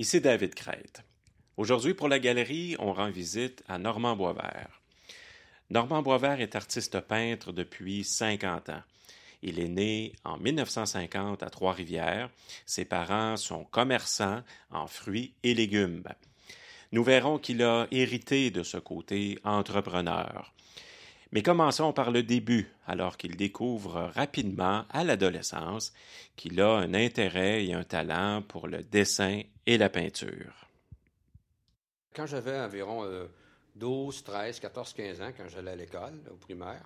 Ici David Crête. Aujourd'hui, pour la galerie, on rend visite à Normand Boisvert. Normand Boisvert est artiste peintre depuis 50 ans. Il est né en 1950 à Trois-Rivières. Ses parents sont commerçants en fruits et légumes. Nous verrons qu'il a hérité de ce côté entrepreneur. Mais commençons par le début, alors qu'il découvre rapidement, à l'adolescence, qu'il a un intérêt et un talent pour le dessin et la peinture. Quand j'avais environ 12, 13, 14, 15 ans, quand j'allais à l'école, au primaire,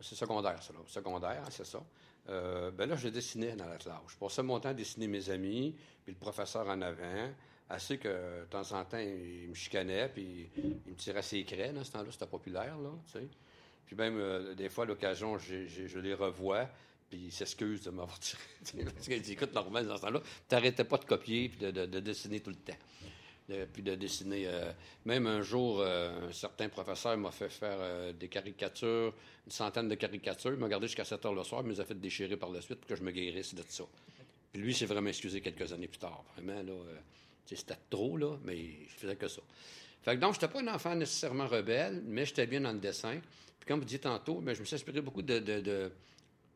c'est secondaire, ça, secondaire, hein, c'est ça. Euh, ben là, je dessinais dans la classe. Je passais mon temps à dessiner mes amis, puis le professeur en avant, assez que de temps en temps, il me chicanait, puis il me tirait ses craies. Ce temps-là, c'était populaire, là, tu sais. Puis même, euh, des fois, l'occasion, je les revois, puis il s'excuse de m'avoir tiré. Parce qu'il dit, écoute, normal, dans ce temps-là, t'arrêtais pas de copier puis de dessiner tout le temps puis de dessiner. Euh, même un jour, euh, un certain professeur m'a fait faire des caricatures, une centaine de caricatures. Il m'a gardé jusqu'à 7 heures le soir, il me a fait déchirer par la suite pour que je me guérisse de ça. Puis lui, s'est vraiment excusé quelques années plus tard. Vraiment, là, c'était trop, là, mais je faisais que ça. Fait que donc, j'étais pas un enfant nécessairement rebelle, mais j'étais bien dans le dessin. Comme vous dites tantôt, mais je me suis inspiré beaucoup de, de,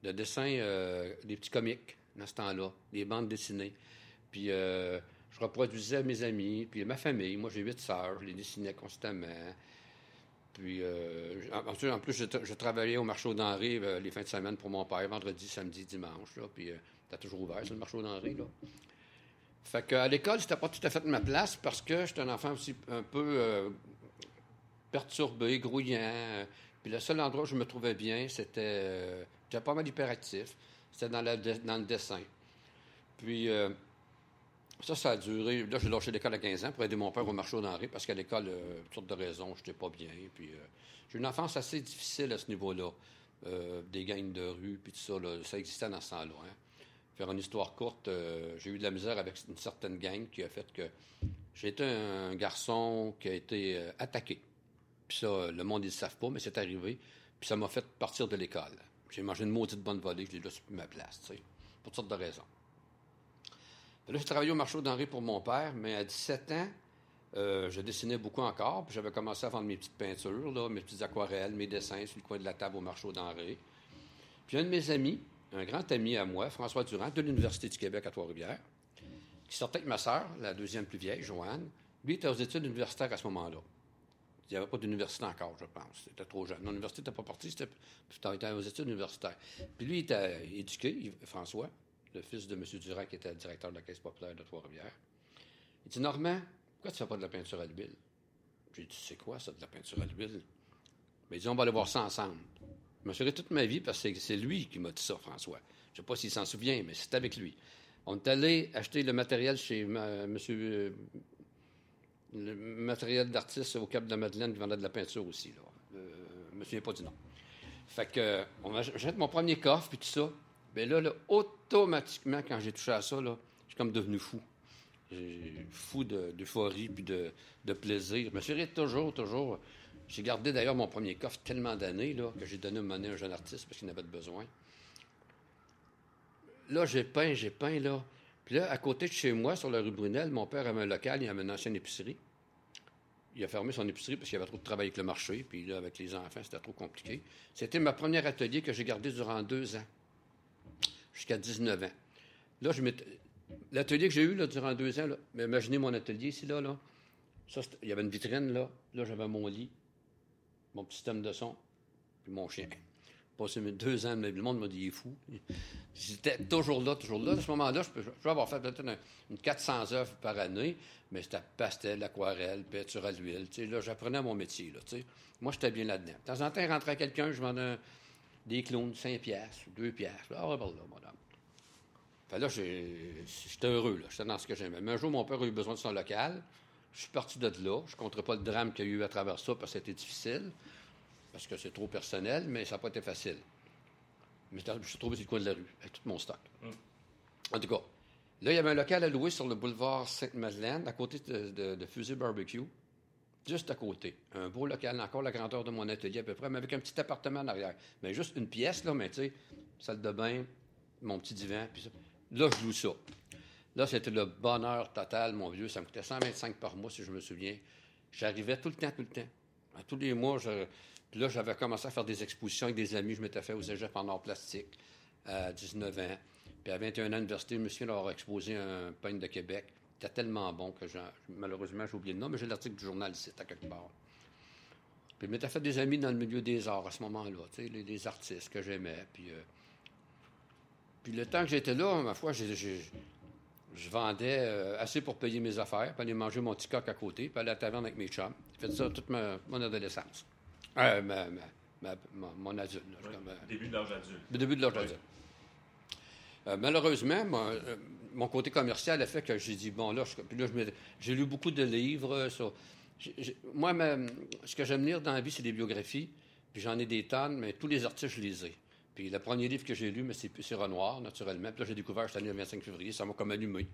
de, dessins, des petits comiques dans ce temps-là, des bandes dessinées. Puis je reproduisais mes amis, puis ma famille. Moi, j'ai huit sœurs, je les dessinais constamment. Puis, euh, en, plus, je, travaillais au marché d'Henri euh, les fins de semaine pour mon père, vendredi, samedi, dimanche. Là, puis, euh, toujours ouvert, le marché d'Henri. Là. Fait qu'à l'école, c'était pas tout à fait ma place parce que j'étais un enfant aussi un peu euh, perturbé, grouillant. Puis, le seul endroit où je me trouvais bien, c'était. j'étais pas mal hyperactif. C'était dans, dans le dessin. Puis, ça, ça a duré. Là, j'ai lâché l'école à 15 ans pour aider mon père au marché d'Henri parce qu'à l'école, euh, toutes sortes de raisons, je n'étais pas bien. Puis, euh, j'ai une enfance assez difficile à ce niveau-là. Euh, des gangs de rue, puis tout ça, ça existait dans ce temps-là. Hein. Faire une histoire courte, j'ai eu de la misère avec une certaine gang qui a fait que j'ai été un garçon qui a été attaqué. Puis ça, le monde, ils ne savent pas, mais c'est arrivé. Puis ça m'a fait partir de l'école. J'ai mangé une maudite bonne volée, je l'ai là sur ma place, tu sais, pour toutes sortes de raisons. Là, j'ai travaillé au marché d'Henri pour mon père, mais à 17 ans, euh, je dessinais beaucoup encore. Puis j'avais commencé à vendre mes petites peintures, mes petites aquarelles, mes dessins sur le coin de la table au marché d'Henri. Puis un de mes amis, un grand ami à moi, François Durand, de l'Université du Québec à Trois-Rivières, qui sortait avec ma sœur, la deuxième plus vieille, Joanne. Lui était aux études universitaires à ce moment-là. Il n'y avait pas d'université encore, je pense. C'était trop jeune. L'université n'était pas partie, c'était était aux études universitaires. Puis lui, il était éduqué, François le fils de M. Durand, qui était directeur de la Caisse populaire de Trois-Rivières. Il dit Normand, pourquoi tu ne fais pas de la peinture à l'huile? J'ai dit C'est quoi ça, de la peinture à l'huile? Mais il dit On va aller voir ça ensemble. Je me souviens toute ma vie parce que c'est lui qui m'a dit ça, François. Je ne sais pas s'il s'en souvient, mais c'est avec lui. On est allé acheter le matériel chez M. Euh, le matériel d'artiste au Cap de Madeleine qui vendait de la peinture aussi. Là. Euh, je me souviens pas du nom. Fait que, on achète mon premier coffre, puis tout ça. Bien là, là, automatiquement, quand j'ai touché à ça, là, je suis comme devenu fou. Fou d'euphorie puis de, plaisir. Je me suis toujours, toujours. J'ai gardé d'ailleurs mon premier coffre tellement d'années que j'ai donné à un jeune artiste parce qu'il n'avait pas besoin. Là, j'ai peint, j'ai peint, là. Puis là, à côté de chez moi, sur la rue Brunel, mon père avait un local, il avait une ancienne épicerie. Il a fermé son épicerie parce qu'il y avait trop de travail avec le marché, puis là, avec les enfants, c'était trop compliqué. C'était ma première atelier que j'ai gardé durant deux ans jusqu'à 19 ans. Là, je L'atelier que j'ai eu durant deux ans, imaginez mon atelier ici, là, là. Ça, il y avait une vitrine, là. Là, j'avais mon lit, mon petit système de son, puis mon chien. Passé deux ans, le monde m'a dit, il est fou. J'étais toujours là, toujours là. À ce moment-là, je peux, avoir fait peut-être une, 400 œuvres par année, mais c'était pastel, aquarelle, peinture à l'huile. Là, j'apprenais mon métier. Là, Moi, j'étais bien là-dedans. De temps en temps, il rentrait quelqu'un, je vendais des clones, 5 piastres, 2 piastres. Ah, ouais, là, madame. Fait là, j'étais heureux. J'étais dans ce que j'aimais. Mais un jour, mon père a eu besoin de son local. Je suis parti de là. Je ne compterai pas le drame qu'il y a eu à travers ça parce que c'était difficile, parce que c'est trop personnel, mais ça n'a pas été facile. Mais je suis trouvé sur le coin de la rue, avec tout mon stock. Mm. En tout cas, là, il y avait un local à louer sur le boulevard Sainte-Madeleine, à côté de, de, de Fusée Barbecue juste à côté. Un beau local, encore la grandeur de mon atelier à peu près, mais avec un petit appartement en arrière. Mais juste une pièce, là, mais tu sais, salle de bain, mon petit divan, puis ça. Là, je loue ça. Là, c'était le bonheur total, mon vieux. Ça me coûtait 125 par mois, si je me souviens. J'arrivais tout le temps, tout le temps. À tous les mois, je... Puis là, j'avais commencé à faire des expositions avec des amis. Je m'étais fait aux Égyptes en art plastique à 19 ans. Puis à 21 ans d'université, je me souviens exposé un peigne de Québec. C'était tellement bon que malheureusement, j'ai oublié le nom, mais j'ai l'article du journal ici, à quelque part. Puis je m'étais fait des amis dans le milieu des arts à ce moment-là, tu sais, les, artistes que j'aimais. Puis, euh, puis le temps que j'étais là, ma foi, je vendais euh, assez pour payer mes affaires, puis aller manger mon petit à côté, puis aller à la taverne avec mes chums. J'ai fait ça toute ma, mon adolescence. Euh, mon adulte. Euh, début de l'âge adulte. Le début de l'âge adulte. malheureusement, mon, côté commercial a fait que j'ai dit, bon, là, puis là j'ai lu beaucoup de livres sur... moi, ce que j'aime lire dans la vie, c'est des biographies, puis j'en ai des tonnes, mais tous les artistes, je les ai. Puis le premier livre que j'ai lu, mais c'est Renoir, naturellement. Puis là, j'ai découvert cette année le 25 février, ça m'a comme allumé.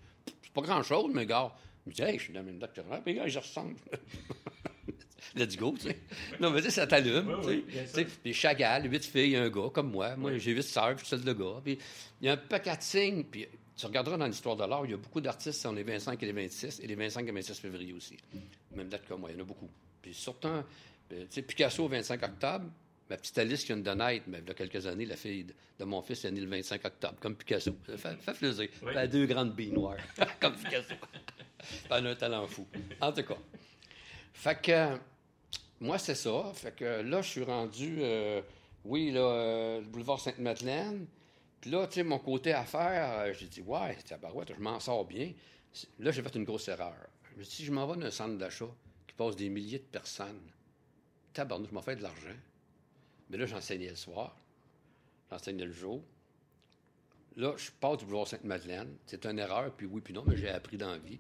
C'est pas grand-chose, mais gars, je me dis, hey, je suis dans une doctorat, puis gars, je ressemble. Let's go, tu sais. Non, mais tu sais, ça t'allume, tu sais. Puis Chagall, huit filles, un gars, comme moi. Moi, j'ai huit sœurs, puis je suis le gars. Puis il y a un paquet de signes, puis tu regarderas dans l'histoire de l'art, il y a beaucoup d'artistes sur les 25 et les 26, et les 25 et 26 février aussi. Même date que moi, il y en a beaucoup. Puis surtout, tu sais, Picasso, 25 octobre, Ma petite Alice qui vient de naître, mais il y a quelques années, la fille de mon fils est née le 25 octobre, comme Picasso. Ça fait, plaisir. Elle a deux grandes billes noires, comme Picasso. Elle a un talent fou. En tout cas. Fait que, moi, c'est ça. Fait que là, je suis rendu, euh, oui, là, euh, le boulevard Sainte-Madeleine. Puis là, tu sais, mon côté affaires, euh, j'ai dit, ouais, barouette, je m'en sors bien. Là, j'ai fait une grosse erreur. Je me suis dit, je m'en vais dans un centre d'achat qui passe des milliers de personnes. Tabarnou, je m'en fais de l'argent. Mais là, j'enseignais le soir. J'enseignais le jour. Là, je pars du boulevard Sainte-Madeleine. C'est une erreur, puis oui, puis non, mais j'ai appris dans la vie.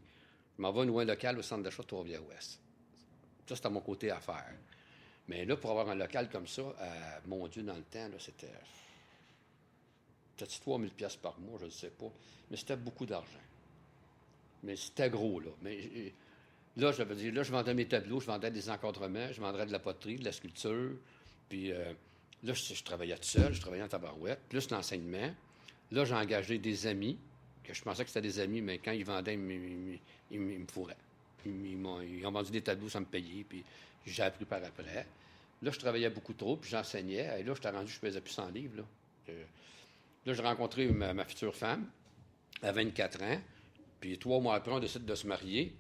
Je m'en vais loin local au centre d'achat de Trois-Rivières-Ouest. Ça, c'était mon côté à faire. Mais là, pour avoir un local comme ça, euh, mon Dieu, dans le temps, c'était. Peut-être 3 000 par mois, je ne sais pas. Mais c'était beaucoup d'argent. Mais c'était gros, là. Mais euh, là, je dire, là, je vendais mes tableaux, je vendais des encadrements, je vendais de la poterie, de la sculpture. Puis euh, là, je, travaillais tout seul, je travaillais en tabarouette, plus l'enseignement. Là, j'ai engagé des amis, que je pensais que c'était des amis, mais quand ils vendaient, ils, me fourraient. Ils, ont, vendu des tableaux sans me payer, puis j'ai appris par après. Là, je travaillais beaucoup trop, puis j'enseignais. Et là, j'étais rendu, je faisais plus 100 livres. Là, euh, là j'ai rencontré ma, future femme à 24 ans. Puis trois mois après, on décide de se marier.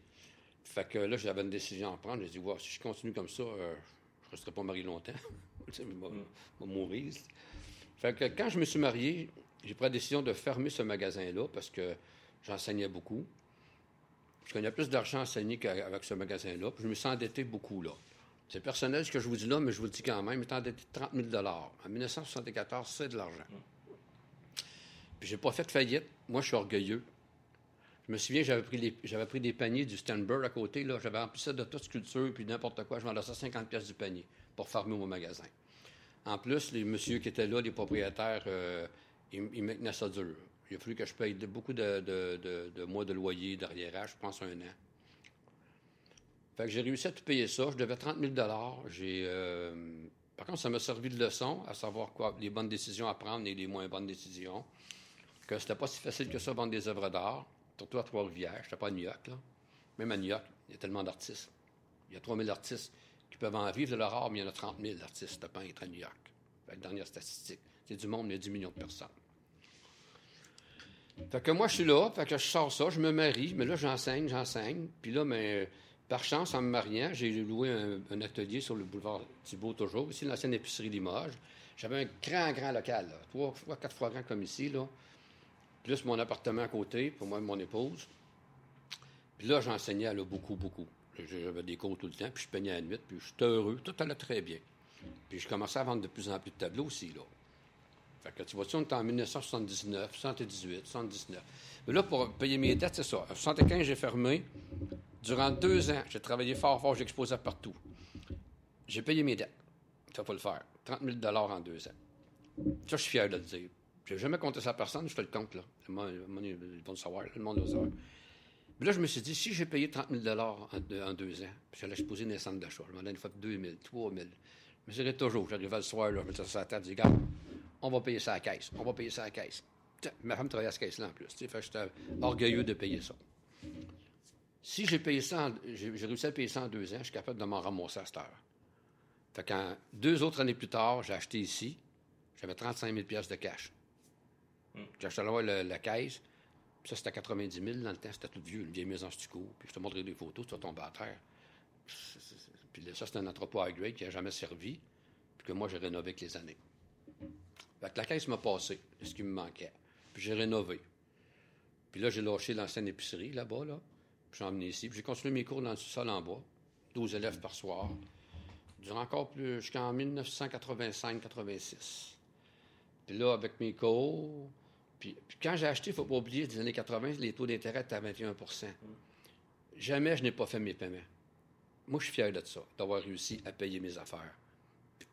Fait que là, j'avais une décision à prendre. J'ai dit, si je continue comme ça, euh, je ne resterai pas marié longtemps. je vais mourir. Fait que quand je me suis marié, j'ai pris la décision de fermer ce magasin-là parce que j'enseignais beaucoup. Je gagnais plus d'argent à qu'avec ce magasin-là. Je me suis endetté beaucoup là. C'est personnel ce que je vous dis là, mais je vous le dis quand même. Je endetté de 30 000 En 1974, c'est de l'argent. Puis j'ai pas fait de faillite. Moi, je suis orgueilleux. Je me souviens, j'avais pris, pris des paniers du Stanberg à côté. Là. J'avais rempli ça de toute sculpture, puis n'importe quoi. Je vendais ça 50 pièces du panier pour fermer mon magasin. En plus, les messieurs qui étaient là, les propriétaires, euh, ils, ils ça dur. Il a fallu que je paye beaucoup de, mois de loyer derrière, je pense un an. Fait que j'ai réussi à tout payer ça. Je devais 30 000 J'ai, euh, Par contre, ça m'a servi de leçon à savoir quoi, les bonnes décisions à prendre et les moins bonnes décisions. Que c'était pas si facile que ça vendre des œuvres d'art surtout à Trois-Rivières. Je n'étais pas à New York, là. Même à New York, il y a tellement d'artistes. Il y a 3 000 artistes qui peuvent en vivre de leur art, mais il y en a 30 000 artistes de peintres à New York. Dernière statistique. C'est du monde, il y a 10 millions de personnes. Fait que moi, je suis là, fait que je sors ça, je me marie, mais là, j'enseigne, j'enseigne. Puis là, mais, par chance, en me mariant, j'ai loué un, atelier sur le boulevard Thibault, toujours, ici, l'ancienne épicerie Limoges. J'avais un grand, grand local, trois fois, quatre fois grand comme ici, là plus mon appartement à côté, pour moi et mon épouse. Puis là, j'enseignais là, beaucoup, beaucoup. J'avais des cours tout le temps, puis je peignais à la nuit, puis j'étais heureux, tout allait très bien. Puis je commençais à vendre de plus en plus de tableaux aussi, là. Tu vois, on était en 1979, 78, 79. Mais là, pour payer mes dettes, c'est ça. En 75, j'ai fermé. Durant deux ans, j'ai travaillé fort, fort, j'exposais partout. J'ai payé mes dettes. Ça faut le faire. 30 000 en deux ans. Ça, je suis fier de le dire. Je n'ai jamais compté ça à personne, je fais le compte, là. Le monde, ils vont le savoir, le monde le savoir. Mais là, je me suis dit, si j'ai payé 30 000 en, en, deux ans, puis j'allais exposer dans les centres d'achat, je m'en ai une fois 2 000, 3 000. Je me dirais toujours, j'arrivais le soir, je me ça à la tête, je on va payer ça à la caisse, on va payer ça à la caisse. Ma femme travaillait à ce caisse-là en plus. Fait j'étais orgueilleux de payer ça. Si j'ai payé ça, j'ai réussi à payer ça en deux ans, je suis capable de m'en ramasser à cette heure. Fait deux autres années plus tard, j'ai acheté ici, j'avais 35 000 de cash. Hmm. J'ai acheté là la caisse, puis ça c'était 90 000. Dans le temps, c'était tout vieux, une vieille maison stucco. Puis je te montrerai des photos, tu vas tomber à terre. Puis ça, c'est un entrepôt high grade qui n'a jamais servi, puis que moi, j'ai rénové avec les années. La caisse m'a passé, ce qui me manquait. Puis j'ai rénové. Puis là, j'ai lâché l'ancienne épicerie là-bas, là. Puis j'ai emmené ici. Puis j'ai continué mes cours dans le sous-sol en bas. 12 élèves par soir. Durant encore plus, jusqu'en 1985-86. Puis là, avec mes cours. Puis, quand j'ai acheté, il ne faut pas oublier, des années 80, les taux d'intérêt étaient à 21% Jamais je n'ai pas fait mes paiements. Moi, je suis fier de ça, d'avoir réussi à payer mes affaires.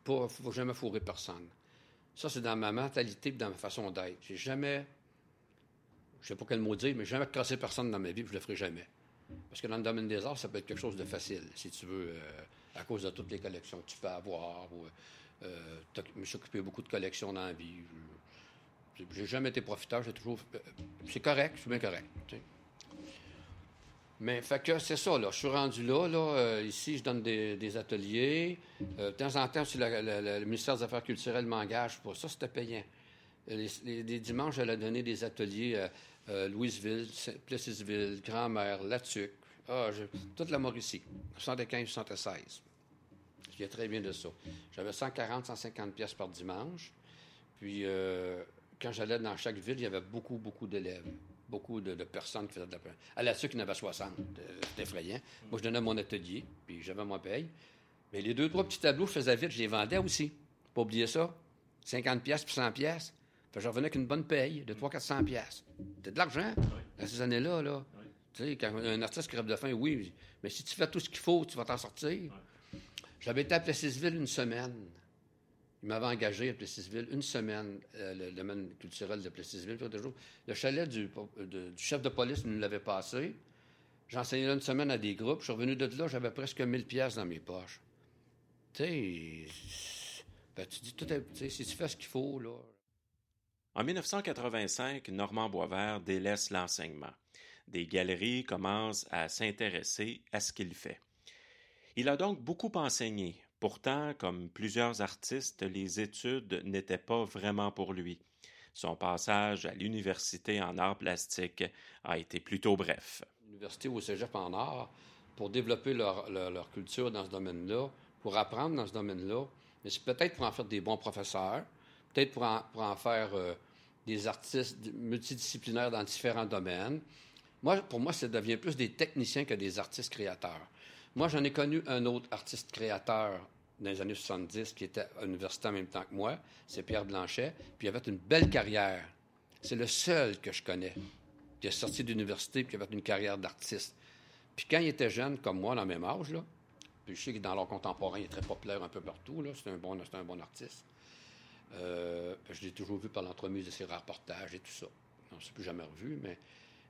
Il ne faut jamais fourrer personne. Ça, c'est dans ma mentalité dans ma façon d'être. J'ai jamais, je sais pas quel mot dire, mais jamais cassé personne dans ma vie, puis je le ferai jamais. Parce que dans le domaine des arts, ça peut être quelque chose de facile, si tu veux, euh, à cause de toutes les collections que tu peux avoir. Ou, euh, je me suis occupé beaucoup de collections dans la vie. J'ai jamais été profiteur, j'ai toujours. Euh, c'est correct, je suis bien correct. Mais c'est ça, là. Je suis rendu là, là. Euh, ici, je donne des, ateliers. Euh, de temps en temps, si le ministère des Affaires culturelles m'engage pour ça, c'était payant. Les, les, dimanches, j'allais donner des ateliers à euh, Louisville, Plessisville, Grand-Mère, Latuc, ah, toute la Mauricie, 75-76. Je viens très bien de ça. J'avais 140, 150 pièces par dimanche. Puis, quand j'allais dans chaque ville, il y avait beaucoup, beaucoup d'élèves beaucoup de, personnes qui faisaient de la À la sucre, il y en avait 60. C'était effrayant. Moi, je donnais mon atelier, puis j'avais mon paye. Mais les deux, trois petits tableaux, je faisais vite, je les vendais aussi. Pas oublier ça. 50 pièces puis 100 pièces. Fait je revenais avec une bonne paye de 300-400 pièces. C'était de l'argent à ces années-là. Là. Tu sais, quand un artiste crève de faim, oui, mais si tu fais tout ce qu'il faut, tu vas t'en sortir. J'avais été à Plessisville une semaine. Il m'avait engagé à Plessisville une semaine, euh, le domaine culturel de Plessisville. Le chalet du, chef de police nous l'avait passé. J'enseignais là une semaine à des groupes. Je suis revenu de là, j'avais presque 1000 pièces dans mes poches. Tu ben, tu dis tout, si tu fais ce qu'il faut, là. En 1985, Normand Boisvert délaisse l'enseignement. Des galeries commencent à s'intéresser à ce qu'il fait. Il a donc beaucoup enseigné, Pourtant, comme plusieurs artistes, les études n'étaient pas vraiment pour lui. Son passage à l'université en arts plastiques a été plutôt bref. L'université au cégep en arts, pour développer leur, culture dans ce domaine-là, pour apprendre dans ce domaine-là, mais c'est peut-être pour en faire des bons professeurs, peut-être pour en, faire euh, des artistes multidisciplinaires dans différents domaines. Moi, pour moi, ça devient plus des techniciens que des artistes créateurs. Moi, j'en ai connu un autre artiste créateur dans les années 70 qui était à l'université en même temps que moi, c'est Pierre Blanchet, puis il avait une belle carrière. C'est le seul que je connais qui est sorti d'université et qui avait une carrière d'artiste. Puis quand il était jeune, comme moi, dans le même âge, là, puis je sais que dans l'art contemporain, il est très populaire un peu partout, c'est un, bon, un bon artiste. Euh, je l'ai toujours vu par l'entremise de ses reportages et tout ça. On ne s'est plus jamais revu, mais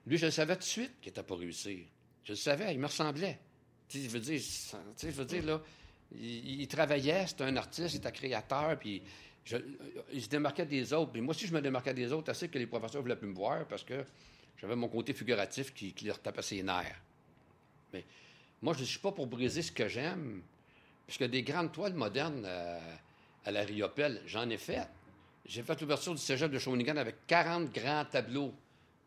lui, je le savais tout de suite qu'il n'était pas réussi. Je le savais, il me ressemblait. Je veux dire, je veux dire là, il, travaillait, c'était un artiste, il était créateur, puis il se démarquait des autres. Puis moi aussi, je me démarquais des autres assez que les professeurs voulaient plus me voir parce que j'avais mon côté figuratif qui, leur tapait ses nerfs. Mais moi, je ne suis pas pour briser ce que j'aime, puisque des grandes toiles modernes euh, à, la Riopelle, j'en ai fait. J'ai fait l'ouverture du cégep de Shawinigan avec 40 grands tableaux,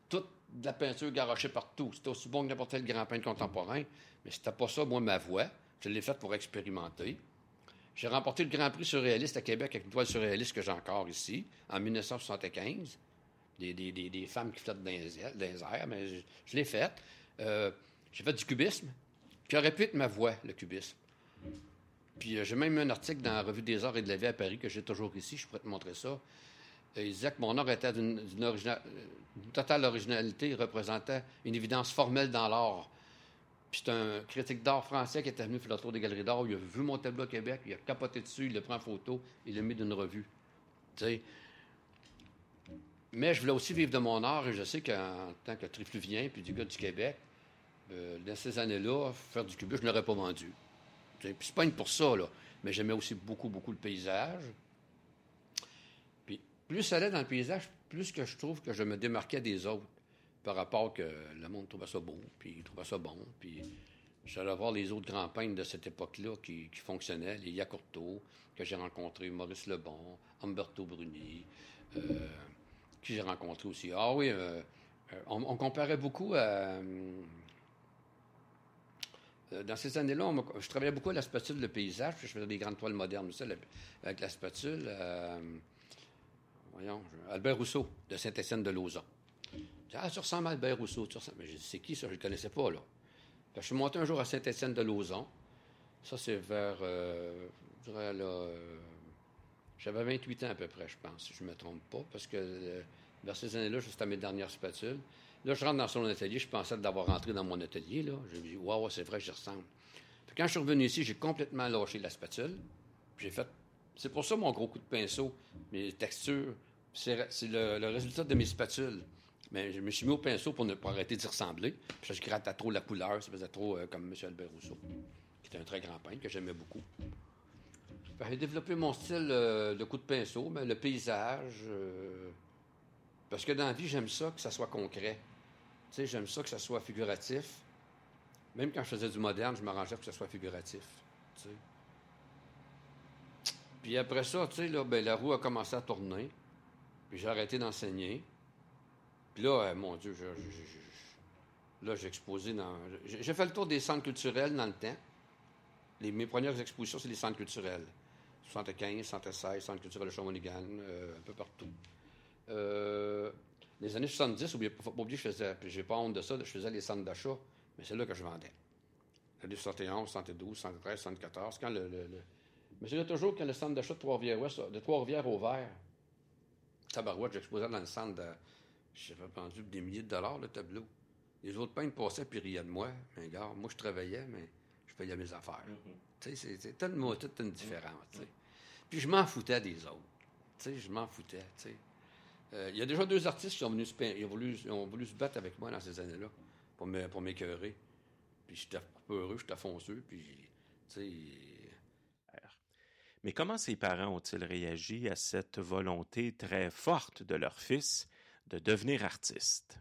toute de la peinture garochée partout. C'était aussi bon que n'importe quel grand peintre contemporain, mais c'était pas ça, moi, ma voix. Je l'ai faite pour expérimenter. J'ai remporté le Grand Prix surréaliste à Québec avec une toile surréaliste que j'ai encore ici, en 1975. Des, femmes qui flottent dans airs, mais je, l'ai faite. Euh, j'ai fait du cubisme, qui aurait pu être ma voix, le cubisme. Puis euh, j'ai même un article dans la Revue des Arts et de la Vie à Paris que j'ai toujours ici, je pourrais te montrer ça. Euh, il disait que mon art était d'une totale originalité, il représentait une évidence formelle dans l'art. Puis c'est un critique d'art français qui était venu faire le tour des galeries d'art. Il a vu mon tableau à Québec, il a capoté dessus, il l'a pris en photo, il l'a mis d'une revue. Mais je voulais aussi vivre de mon art et je sais qu'en tant que trifluvien puis du gars du Québec, euh, dans ces années-là, faire du cubisme, je ne l'aurais pas vendu. Puis c'est pas une pour ça, là. Mais j'aimais aussi beaucoup, beaucoup le paysage. Puis plus ça allait dans le paysage, plus que je trouve que je me démarquais des autres par rapport que le monde trouvait ça beau, puis il trouvait ça bon, puis j'allais voir les autres grands peintres de cette époque-là qui, fonctionnaient, les Yacourto, que j'ai rencontré, Maurice Lebon, Umberto Bruni, euh, qui j'ai rencontré aussi. Ah oui, euh, euh, on, comparait beaucoup à... dans ces années-là, je travaillais beaucoup à la spatule de paysage, puis je faisais des grandes toiles modernes aussi avec la spatule. voyons, Albert Rousseau, de Saint-Étienne de Lauzon. Ah, à Albert Rousseau. Mais je c'est qui ça? Je ne le connaissais pas, là. je suis monté un jour à Saint-Étienne de Lauzon. Ça, c'est vers, euh, je dirais, là, euh, j'avais 28 ans à peu près, je pense, si je ne me trompe pas, parce que euh, vers ces années-là, à mes dernières spatules. Là, je rentre dans son atelier, je pensais d'avoir rentré dans mon atelier, là. Je me dis, waouh, c'est vrai, j'y ressemble. Puis quand je suis revenu ici, j'ai complètement lâché la spatule. J'ai fait, c'est pour ça mon gros coup de pinceau, mes textures, c'est, le, le résultat de mes spatules. Mais je me suis mis au pinceau pour ne pas arrêter d'y ressembler. Puis je grattais trop la couleur, ça faisait trop euh, comme M. Albert Rousseau, qui était un très grand peintre que j'aimais beaucoup. J'ai développé mon style euh, de coup de pinceau, mais le paysage. Euh, parce que dans la vie, j'aime ça que ça soit concret. Tu sais, j'aime ça que ça soit figuratif. Même quand je faisais du moderne, je m'arrangeais pour que ça soit figuratif. Puis après ça, tu sais, ben, la roue a commencé à tourner. Puis j'ai arrêté d'enseigner. Puis là, euh, mon Dieu, là, j'ai exposé dans. J'ai fait le tour des centres culturels dans le temps. Mes premières expositions, c'est les centres culturels. 75, 76, centre culturel de Shawinigan, euh, un peu partout. Euh, les années 70, oubliez pas oublier, je faisais, j'ai pas honte de ça, je faisais les centres d'achat, mais c'est là que je vendais. Les 71, 72, 73, 74, quand le. Mais c'est là toujours quand le centre d'achat de Trois-Rivières-Ouest, de Trois-Rivières au vert, Tabarouette, j'exposais dans le centre de j'avais vendu des milliers de dollars, le tableau. Les autres peintres passaient puis riaient de moi. Mais gars, moi, je travaillais, mais je payais mes affaires. Mm-hmm. Tu sais, c'est tellement toute une différence. Puis je m'en foutais des autres. Tu sais, je m'en foutais. Tu sais. Euh, il y a déjà deux artistes qui sont venus se, ils ont voulu, ont voulu se battre avec moi dans ces années-là pour m'écœurer. Puis j'étais heureux, j'étais fonceux, puis, tu sais... Mais comment ses parents ont-ils réagi à cette volonté très forte de leur fils? De devenir artiste?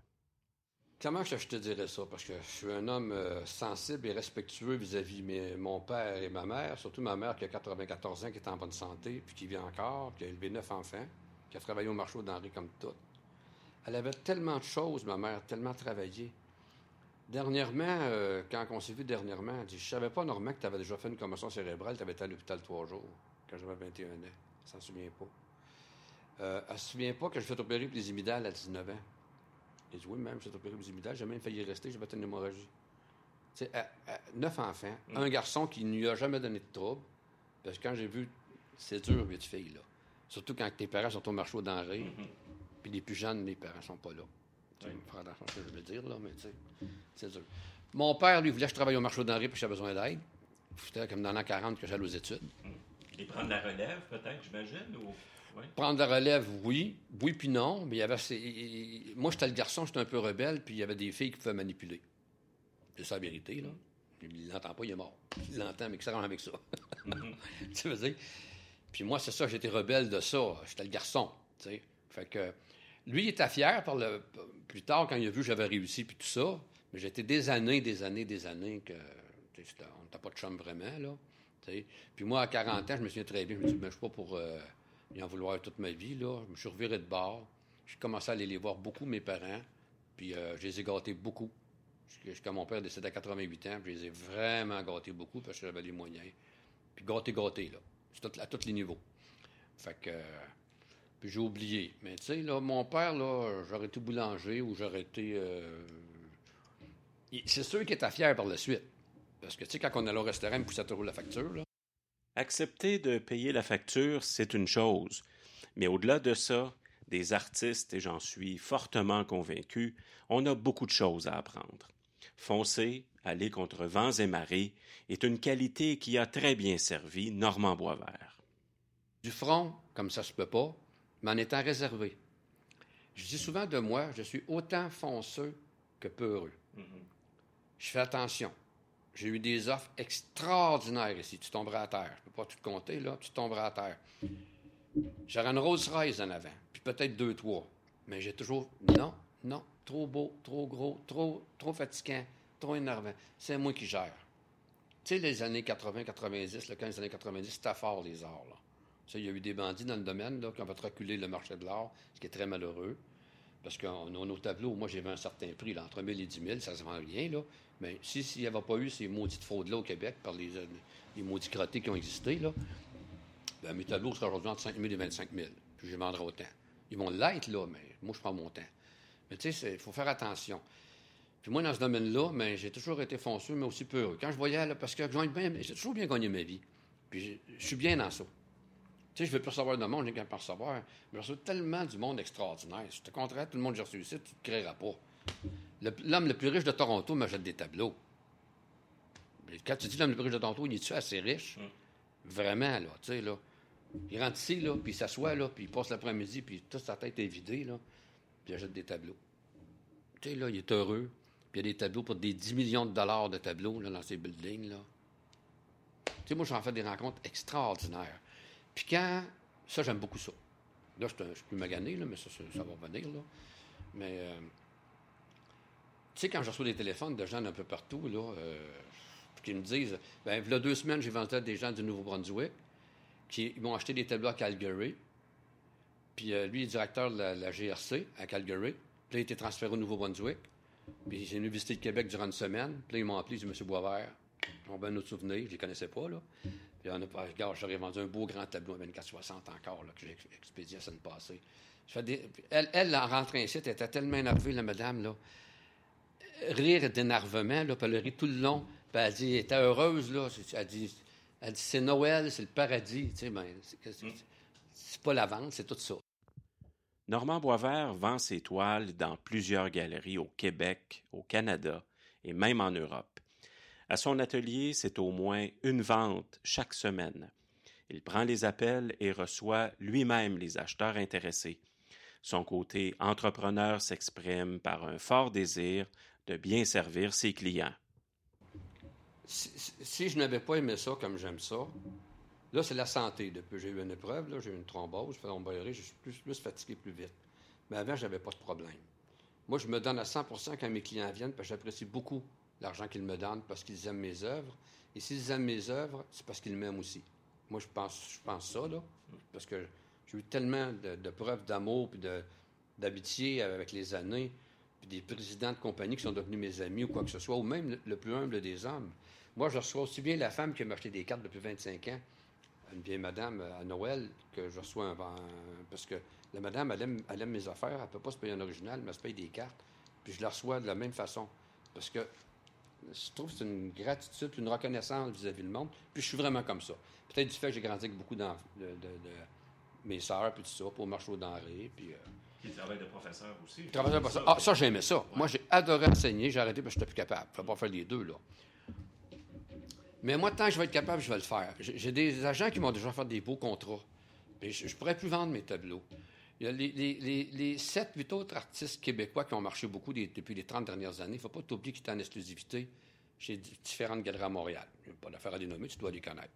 Comment je te dirais ça? Parce que je suis un homme euh, sensible et respectueux vis-à-vis de mon père et ma mère, surtout ma mère qui a 94 ans, qui est en bonne santé, puis qui vit encore, qui a élevé neuf enfants, qui a travaillé au marché d'Henri comme tout. Elle avait tellement de choses, ma mère, tellement travaillé. Dernièrement, euh, quand on s'est vu dernièrement, elle dit Je savais pas, Normand, que tu avais déjà fait une commotion cérébrale, tu avais été à l'hôpital trois jours, quand j'avais 21 ans. Ça s'en souvient pas. Euh, elle ne se souvient pas que je fait opérer pour les imidales à 19 ans. Elle dit Oui, même, je fait opérer pour les imidales, j'ai même failli rester, j'ai fait une hémorragie. Tu sais, neuf enfants, mm. un garçon qui ne lui a jamais donné de trouble. Parce que quand j'ai vu, c'est dur, huit filles, là. Surtout quand tes parents sont au marché aux denrées, mm-hmm. puis les plus jeunes, les parents sont pas là. Tu sais, faire attention ce que je veux dire, là, mais tu sais, c'est dur. Mon père, lui, voulait que je travaille au marché aux denrées, puis j'avais besoin d'aide. C'était comme dans l'an 40 que j'allais aux études. Mm. Et prendre la relève, peut-être, j'imagine, ou... Prendre la relève, oui. Oui, puis non. Mais il y avait. Moi, j'étais le garçon, j'étais un peu rebelle, puis il y avait des filles qui pouvaient manipuler. C'est ça la vérité, là. Il l'entend pas, il est mort. Il l'entend, mais que ça rend avec ça? tu veux dire? Puis moi, c'est ça, j'étais rebelle de ça. J'étais le garçon, tu sais. Fait que. Lui, il était fier par le, plus tard quand il a vu que j'avais réussi, puis tout ça. Mais j'étais des années, des années, des années que. On n'était pas de chum vraiment, là. Puis moi, à 40 ans, je me souviens très bien, je me suis dit, mais je suis pas pour. Euh, et en vouloir toute ma vie. Là. Je me suis reviré de bord. J'ai commencé à aller les voir beaucoup, mes parents. Puis euh, je les ai gâtés beaucoup. Jusqu'à mon père décédé à 88 ans, je les ai vraiment gâtés beaucoup parce que j'avais les moyens. Puis gâtés, gâtés, là. À tous les niveaux. Fait que. puis j'ai oublié. Mais tu sais, là, mon père, là, j'aurais été boulanger ou j'aurais été. Euh, c'est sûr qu'il était fier par la suite. Parce que, tu sais, quand on allait au restaurant, il me poussait toujours la facture, là. Accepter de payer la facture, c'est une chose, mais au-delà de ça, des artistes, et j'en suis fortement convaincu, on a beaucoup de choses à apprendre. Foncer, aller contre vents et marées, est une qualité qui a très bien servi Normand Boisvert. Du front, comme ça se peut pas, m'en étant réservé. Je dis souvent de moi, je suis autant fonceux que peureux. Mm-hmm. Je fais attention. J'ai eu des offres extraordinaires ici. Tu tomberas à terre. Je ne peux pas tout compter, là. Tu tomberas à terre. J'aurais une Rolls Royce en avant, puis peut-être deux, trois. Mais j'ai toujours, non, non, trop beau, trop gros, trop, trop fatigant, trop énervant. C'est moi qui gère. Tu sais, les années 80, 90, le 15 années 90, c'était fort, les arts. Là. Il y a eu des bandits dans le domaine qui ont fait reculer le marché de l'art, ce qui est très malheureux. Parce qu'on a nos tableaux, moi, vu un certain prix, là, entre 1000 et 10 000, ça se vend bien, là. Mais s'il si, n'y avait pas eu ces maudites fraudes-là au Québec par les, euh, les maudits crottés qui ont existé, là, ben, mes tableaux seraient aujourd'hui entre 5 000 et 25 000. Puis je les vendrai autant. Ils vont l'être, là, mais moi, je prends mon temps. Mais tu sais, il faut faire attention. Puis moi, dans ce domaine-là, ben, j'ai toujours été fonceux, mais aussi peureux. Quand je voyais, là, parce que j'ai toujours bien gagné ma vie. Puis je suis bien dans ça. Tu sais, je veux plus recevoir de monde, j'ai qu'à pas recevoir. Mais je reçois tellement du monde extraordinaire. Si je te contraire tout le monde que j'ai reçu ici, tu ne te créeras pas. L'homme le, plus riche de Toronto m'achète des tableaux. quand tu dis l'homme le plus riche de Toronto, il est-tu assez riche? Vraiment, là, tu sais, là. Il rentre ici, là, puis il s'assoit, là, puis il passe l'après-midi, puis toute sa tête est vidée, là, puis il achète des tableaux. Tu sais, là, il est heureux. Puis il y a des tableaux pour des 10 millions de dollars de tableaux là, dans ces buildings. Là. Tu sais, moi, j'en fais des rencontres extraordinaires. Puis quand. Ça, j'aime beaucoup ça. Là, je, suis plus magané, là, mais ça, ça, va venir. Là. Mais. Euh, tu sais, quand je reçois des téléphones de gens d'un peu partout, là, euh, qui me disent ben il y a deux semaines, j'ai vendu à des gens du Nouveau-Brunswick qui m'ont acheté des tableaux à Calgary. Puis euh, lui, il est directeur de la, GRC à Calgary. Puis il a été transféré au Nouveau-Brunswick. Puis j'ai venu visiter le Québec durant une semaine. Puis là, ils m'ont appelé, ils dit M. Boisvert. Ils ont bien notre souvenir, je ne les connaissais pas, là. A pas, regarde, j'aurais vendu un beau grand tableau à 2460 encore, là, que j'ai expédié la semaine passée. elle, elle, en rentrant ici, elle était tellement énervée, la madame, là. Rire d'énervement, là, elle a ri tout le long. Puis elle dit, elle était heureuse, là. Elle dit, elle dit c'est Noël, c'est le paradis. Tu sais, ben, c'est pas la vente, c'est tout ça. Normand Boisvert vend ses toiles dans plusieurs galeries au Québec, au Canada et même en Europe. À son atelier, c'est au moins une vente chaque semaine. Il prend les appels et reçoit lui-même les acheteurs intéressés. Son côté entrepreneur s'exprime par un fort désir de bien servir ses clients. Si, je n'avais pas aimé ça comme j'aime ça, là, c'est la santé. Depuis j'ai eu une épreuve, j'ai eu une thrombose, je suis plus, plus fatigué plus vite. Mais avant, je n'avais pas de problème. Moi, je me donne à 100% quand mes clients viennent, parce que j'apprécie beaucoup l'argent qu'ils me donnent parce qu'ils aiment mes œuvres. Et s'ils aiment mes œuvres, c'est parce qu'ils m'aiment aussi. Moi, je pense, je pense ça, là, parce que j'ai eu tellement de, preuves d'amour et d'amitié avec les années, puis des présidents de compagnie qui sont devenus mes amis ou quoi que ce soit, ou même le, plus humble des hommes. Moi, je reçois aussi bien la femme qui m'a acheté des cartes depuis 25 ans, une vieille madame à Noël, que je reçois un, parce que la madame, elle aime, mes affaires, elle ne peut pas se payer un original, mais elle se paye des cartes, puis je la reçois de la même façon. Parce que je trouve que c'est une gratitude, une reconnaissance vis-à-vis du monde. Puis je suis vraiment comme ça. Peut-être du fait que j'ai grandi avec beaucoup de, de, mes sœurs, puis tout ça, pour marcher aux denrées. Puis, euh, puis travail de professeur aussi. Travail de professeur. Ah, ça, j'aimais ça. Moi, j'ai adoré enseigner. J'ai arrêté parce que je n'étais plus capable. Je ne pas faire les deux, là. Mais moi, tant que je vais être capable, je vais le faire. J'ai des agents qui m'ont déjà fait des beaux contrats. je ne pourrais plus vendre mes tableaux. Il y a les, sept, huit autres artistes québécois qui ont marché beaucoup depuis les 30 dernières années. Il ne faut pas t'oublier qu'ils étaient en exclusivité chez différentes galeries à Montréal. Il n'y a pas d'affaire à dénommer, tu dois les connaître.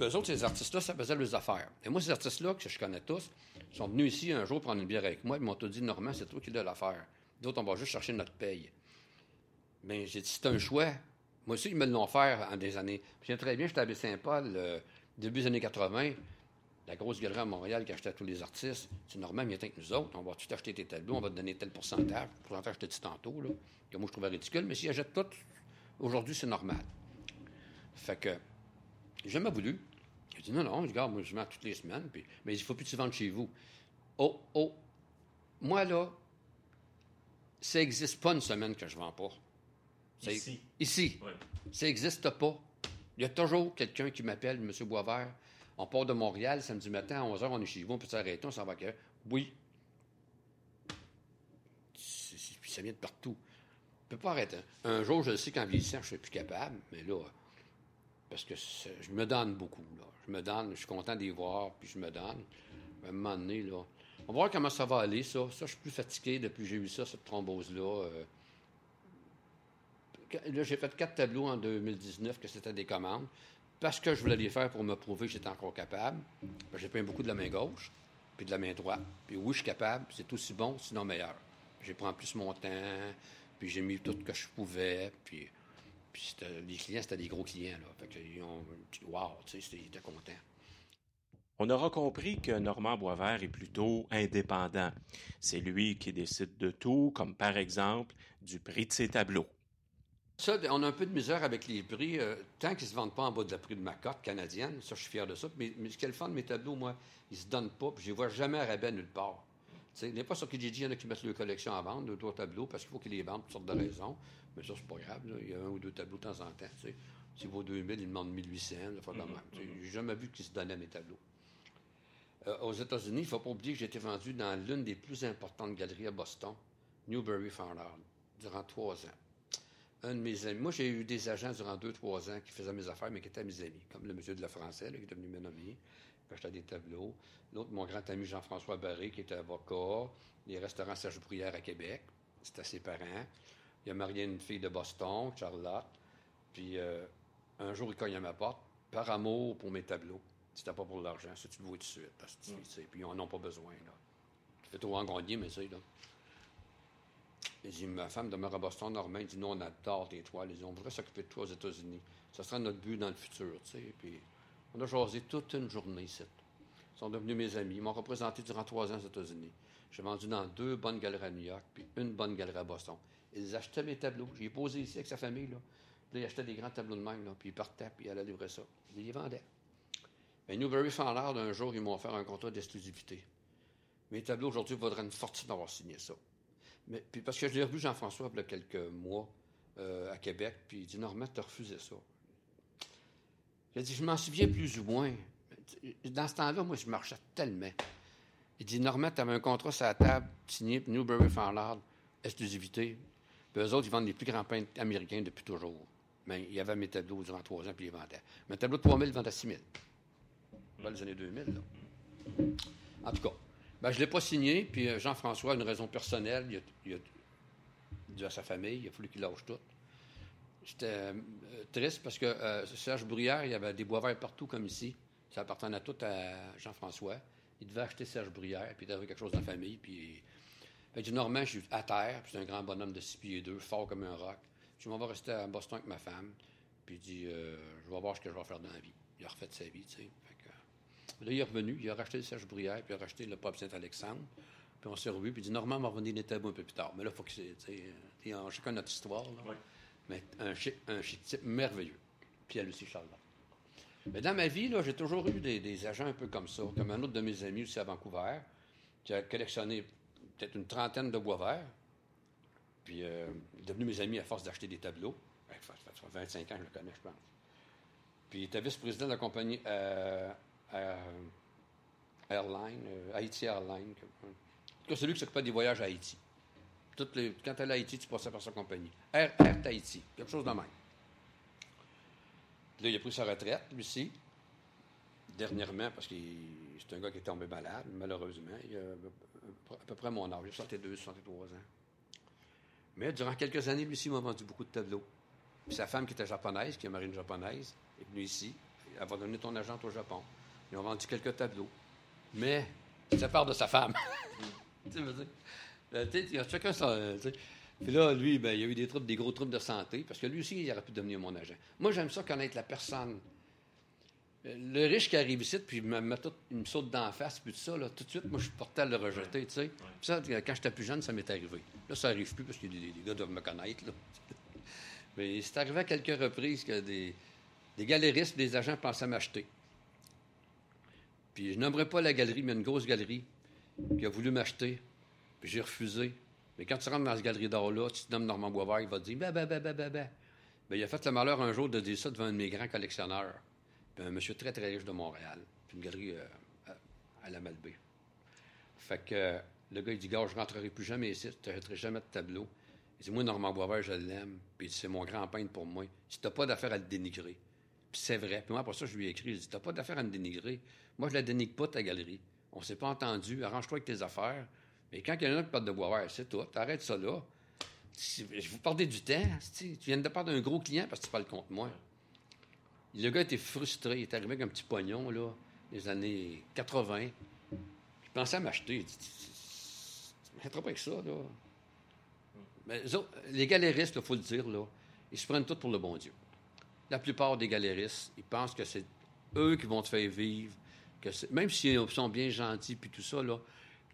Eux autres, ces artistes-là, ça faisait leurs affaires. Et moi, ces artistes-là, que je connais tous, sont venus ici un jour prendre une bière avec moi. Ils m'ont tout dit, Normand, c'est toi qui as l'affaire. D'autres, on va juste chercher notre paye. Mais j'ai dit, c'est un choix. Moi aussi, ils me l'ont fait en des années. Je très bien, j'étais à Saint-Paul, euh, début des années 80 la grosse galerie à Montréal qui achetait à tous les artistes, c'est normal, viens avec nous autres, on va tout acheter tes tableaux, on va te donner tel pourcentage, le pourcentage je te dis tantôt, là, que moi je trouvais ridicule, mais s'ils achètent tout, aujourd'hui c'est normal. Fait que, j'ai jamais voulu. J'ai dit non, non, regarde, moi je mets toutes les semaines, puis, mais il faut plus que tu vendes chez vous. Oh, oh, moi là, ça n'existe pas une semaine que je ne vends pas. Ici. Ici. Ça n'existe pas. Il y a toujours quelqu'un qui m'appelle, M. Boisvert, on part de Montréal samedi matin à 11h, on est chez vous, on peut s'arrêter, on s'en va Oui. Ça vient de partout. On ne peut pas arrêter. Un jour, je sais qu'en vieillissant, je ne suis plus capable, mais là, parce que je me donne beaucoup. Je me donne, je suis content d'y voir, puis je me donne. À un moment donné, on va voir comment ça va aller, ça. Ça, je suis plus fatigué depuis que j'ai eu ça, cette thrombose-là. Euh. Là, j'ai fait quatre tableaux en 2019 que c'était des commandes parce que je voulais les faire pour me prouver que j'étais encore capable. J'ai peint beaucoup de la main gauche. puis de la main droite. Puis oui, je suis capable, c'est aussi bon, sinon meilleur. J'ai pris plus mon temps, puis j'ai mis tout ce que je pouvais, puis, les clients, c'était des gros clients. Fait ont. On aura compris que Normand Boisvert est plutôt indépendant. C'est lui qui décide de tout, comme par exemple du prix de ses tableaux. Ça, on a un peu de misère avec les prix. Euh, tant qu'ils ne se vendent pas en bas de la prix de ma cote canadienne, ça, je suis fier de ça. Mais, ce qui est le fun de mes tableaux, moi, ils ne se donnent pas, puis je ne les vois jamais à rabais nulle part. Il n'est pas sur Kijiji, il y en a qui mettent leur collection à vendre, deux, trois tableaux, parce qu'il faut qu'ils les vendent pour toutes sortes de raisons. Mais ça, c'est pas grave. Il y a un ou deux tableaux de temps en temps. S'il vaut 2000, ils demandent 1800. Je n'ai jamais vu qu'ils se donnaient mes tableaux. Euh, aux États-Unis, il ne faut pas oublier que j'ai été vendu dans l'une des plus importantes galeries à Boston, Newbury Farnard, durant trois ans. Un de mes amis, moi j'ai eu des agents durant deux, trois ans qui faisaient mes affaires, mais qui étaient mes amis, comme le monsieur de la Français, qui est devenu mon ami, qui achetait des tableaux. L'autre, mon grand ami Jean-François Barré, qui était avocat, les restaurants Serge Bruyère à Québec, c'était ses parents. Il a marié une fille de Boston, Charlotte. Puis euh, un jour, il cogne à ma porte, par amour pour mes tableaux. C'était pas pour l'argent, ça, tu le vois tout de suite. Parce que, mm. Puis ils n'en ont pas besoin. Là. Tu fais trop en mais c'est là. Dit, ma femme demeure à Boston, Normand. Il dit, nous, on adore tes toiles. Il dit, on voudrait s'occuper de toi aux États-Unis. Ça sera notre but dans le futur, tu sais. Puis on a choisi toute une journée ici. Ils sont devenus mes amis. Ils m'ont représenté durant trois ans aux États-Unis. J'ai vendu dans deux bonnes galeries à New York, puis une bonne galerie à Boston. Ils achetaient mes tableaux. J'ai posé ici avec sa famille, là. Puis ils achetaient des grands tableaux de même, là. Puis ils partaient, puis ils allaient livrer ça. Ils les vendaient. Mais Newberry Farnard, un jour, ils m'ont offert un contrat d'exclusivité. Mes tableaux, aujourd'hui, vaudraient une fortune d'avoir signé ça. Puis parce que je l'ai revu Jean-François il y a quelques mois euh, à Québec, puis il dit Normand, tu refusé ça. J'ai dit Je m'en souviens plus ou moins. Dans ce temps-là, moi, je marchais tellement. Il dit Normand, tu avais un contrat sur la table signé Newberry Farnard, exclusivité. Puis eux autres, ils vendent les plus grands peintres américains depuis toujours. Mais il y avait mes tableaux durant trois ans, puis ils vendaient. Mes tableaux de 3 000, ils vendaient à 6 000 dans les années 2000. Là. En tout cas, ben, je ne l'ai pas signé, puis euh, Jean-François, une raison personnelle, il a, dit à sa famille, il a fallu qu'il lâche tout. J'étais euh, triste parce que euh, Serge Bruyère, il y avait des bois verts partout comme ici. Ça appartenait tout à Jean-François. Il devait acheter Serge Bruyère, puis il avait quelque chose dans la famille. Puis, dit Normand, je suis à terre, puis c'est un grand bonhomme de 6 pieds et 2, fort comme un roc. Je m'en vais rester à Boston avec ma femme, puis il dit Je vais voir ce que je vais faire dans la vie. Il a refait sa vie, tu sais. Là, il est revenu, il a racheté le Serge Bruyère, puis il a racheté le Pop Saint-Alexandre. Puis on s'est revu, puis il dit Normand m'a revenu des tabous un peu plus tard. Mais là, il faut que c'est. Tu sais, chacun notre histoire. Là. Mais un chic, un chic type merveilleux. Puis elle aussi, Charlotte. Mais dans ma vie, là, j'ai toujours eu des, agents un peu comme ça, comme un autre de mes amis aussi à Vancouver, qui a collectionné peut-être une trentaine de bois verts. Puis euh, il est devenu mes amis à force d'acheter des tableaux. Ça fait 25 ans que je le connais, je pense. Puis il était vice-président de la compagnie euh, euh, Airline, euh, Haïti Airline. En tout cas, celui qui s'occupait des voyages à Haïti. Toutes les, quand tu allais à Haïti, tu passais par sa compagnie. Air, Air Tahiti, quelque chose de même. Là, il a pris sa retraite, lui aussi, dernièrement, parce que c'est un gars qui est tombé malade, malheureusement. Il a à peu près mon âge, 62, 63 ans. Mais durant quelques années, lui aussi, il m'a vendu beaucoup de tableaux. Sa femme, qui était japonaise, qui est marine japonaise, est venue ici. Elle va donner ton agent au Japon. Ils ont vendu quelques tableaux. Mais ça part de sa femme. tu sais, il y a chacun ça. Puis là, lui, ben, il a eu des troubles, des gros troubles de santé, parce que lui aussi, il aurait pu devenir mon agent. Moi, j'aime ça connaître la personne. Le riche qui arrive ici, puis il me, tout, il me saute d'en face, puis tout ça, là, tout de suite, moi, je suis porté à le rejeter, tu sais. Puis ça, quand j'étais plus jeune, ça m'est arrivé. Là, ça n'arrive plus, parce que les, gars doivent me connaître, là. Mais c'est arrivé à quelques reprises que des, des galéristes, des agents pensaient m'acheter. Puis je n'aimerais pas la galerie, mais une grosse galerie qui a voulu m'acheter. Puis j'ai refusé. Mais quand tu rentres dans cette galerie d'or-là, tu te nommes Normand Boisvert, il va te dire bah, bah, bah, bah, bah, bah. Ben, il a fait le malheur un jour de dire ça devant un de mes grands collectionneurs. Puis un monsieur très, très riche de Montréal. Puis une galerie euh, à, la Malbaie. Fait que le gars, il dit Gars, je rentrerai plus jamais ici, je ne jamais de tableau. Il dit Moi, Normand Boisvert, je l'aime. Puis c'est mon grand peintre pour moi. Tu n'as pas d'affaire à le dénigrer. C'est vrai. Puis moi, pour ça, je lui ai écrit, je lui ai dit, t'as pas d'affaire à me dénigrer. Moi, je la dénigre pas, ta galerie. On s'est pas entendu. Arrange-toi avec tes affaires. Mais quand il y en a qui parle de boire, c'est toi. T'arrêtes ça là. Je vous parler du temps. Tu viens de part d'un gros client parce que tu parles contre moi. Le gars était frustré. Il est arrivé avec un petit pognon, là, les années 80. Je pensais à m'acheter. Tu ne pas avec ça, là. Mais les galéristes, il faut le dire, là, ils se prennent tout pour le bon Dieu. La plupart des galéristes, ils pensent que c'est eux qui vont te faire vivre, que même s'ils sont bien gentils puis tout ça, là,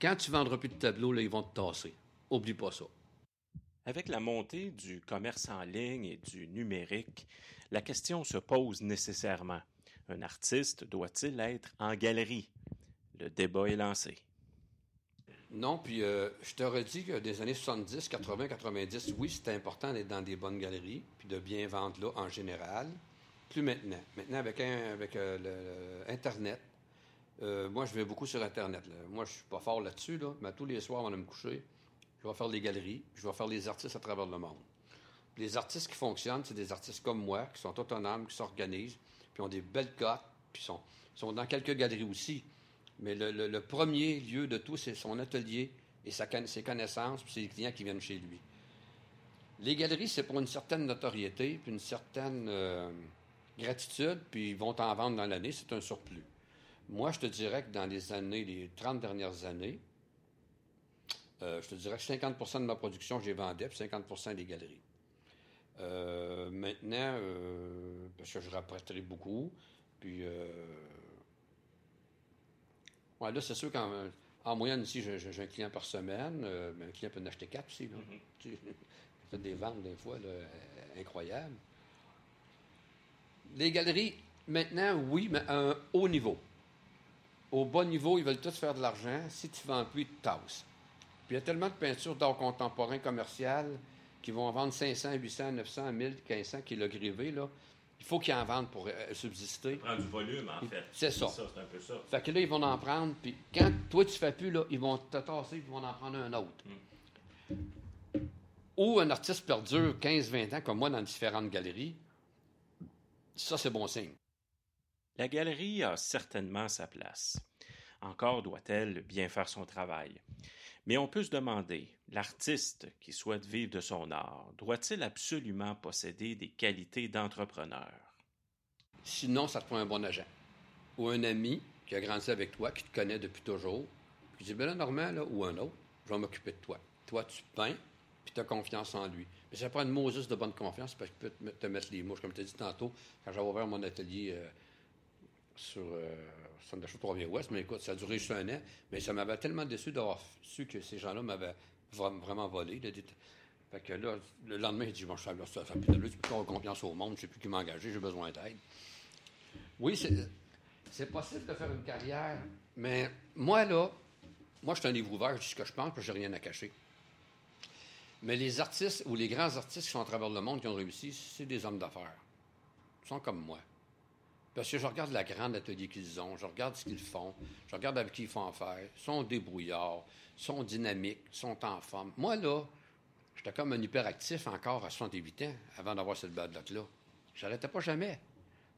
quand tu vendras plus de tableaux, ils vont te tasser. Oublie pas ça. Avec la montée du commerce en ligne et du numérique, la question se pose nécessairement. Un artiste doit-il être en galerie? Le débat est lancé. Non, puis euh, je t'aurais dit que des années 70, 80, 90, oui, c'était important d'être dans des bonnes galeries, puis de bien vendre là en général. Plus maintenant. Maintenant, avec, avec euh, Internet, euh, moi, je vais beaucoup sur Internet. Moi, je suis pas fort là-dessus, là, mais tous les soirs, avant de me coucher, je vais faire des galeries, je vais faire des artistes à travers le monde. les artistes qui fonctionnent, c'est des artistes comme moi, qui sont autonomes, qui s'organisent, puis ont des belles cotes, puis sont, sont dans quelques galeries aussi. Mais le, premier lieu de tout, c'est son atelier et sa, ses connaissances, puis les clients qui viennent chez lui. Les galeries, c'est pour une certaine notoriété, puis une certaine euh, gratitude, puis ils vont en vendre dans l'année, c'est un surplus. Moi, je te dirais que dans les années, les 30 dernières années, euh, je te dirais que 50% de ma production, j'ai vendu, puis 50% des galeries. Euh, maintenant, parce que je rapporterai beaucoup, puis Ouais, là, c'est sûr qu'en moyenne, ici, j'ai un client par semaine. Euh, mais un client peut en acheter quatre aussi. Là. Mm fait des ventes, des fois, là, incroyables. Les galeries, maintenant, oui, mais à un haut niveau. Au bas niveau, ils veulent tous faire de l'argent. Si tu vends plus, ils te tassent. Puis il y a tellement de peintures d'art contemporain commercial qui vont vendre 500, 800, 900, 1000, 1500 kilos grivés, là il faut qu'ils en vendent pour euh, subsister. Ça prend du volume, en fait. C'est ça. C'est un peu ça. Fait que là, ils vont en prendre, puis quand toi, tu fais plus, là, ils vont te tasser, ils vont en prendre un autre. Hmm. Ou un artiste perdure 15-20 ans, comme moi, dans différentes galeries, ça, c'est bon signe. La galerie a certainement sa place. Encore doit-elle bien faire son travail. Mais on peut se demander, l'artiste qui souhaite vivre de son art doit-il absolument posséder des qualités d'entrepreneur? Sinon, ça te prend un bon agent. Ou un ami qui a grandi avec toi, qui te connaît depuis toujours, qui dit, ben là, Normand, là, ou un autre, je vais m'occuper de toi. Toi, tu peins, puis tu as confiance en lui. Mais ça prend une Moses de bonne confiance parce qu'il peut te mettre les mouches. Comme je t'ai dit tantôt, quand j'avais ouvert mon atelier euh, sur... Euh, centre d'achat Trois-Rivières-Ouest, mais écoute, ça a duré juste un an. Mais ça m'avait tellement déçu d'avoir su que ces gens-là m'avaient vraiment volé. Fait que là, le lendemain, j'ai dit, bon, je suis ça, ça plus de avoir confiance au monde, je ne sais plus qui m'engager, j'ai besoin d'aide. Oui, c'est possible de faire une carrière, mais moi, là, moi, je suis un livre ouvert, je dis ce que je pense, parce que j'ai rien à cacher. Mais les artistes ou les grands artistes qui sont à travers le monde qui ont réussi, c'est des hommes d'affaires. Ils sont comme moi. Parce que je regarde la grande atelier qu'ils ont, je regarde ce qu'ils font, je regarde avec qui ils font affaire. Sont débrouillards, sont dynamiques, sont en forme. Moi, là, j'étais comme un hyperactif encore à 68 ans avant d'avoir cette bad là Je n'arrêtais pas jamais.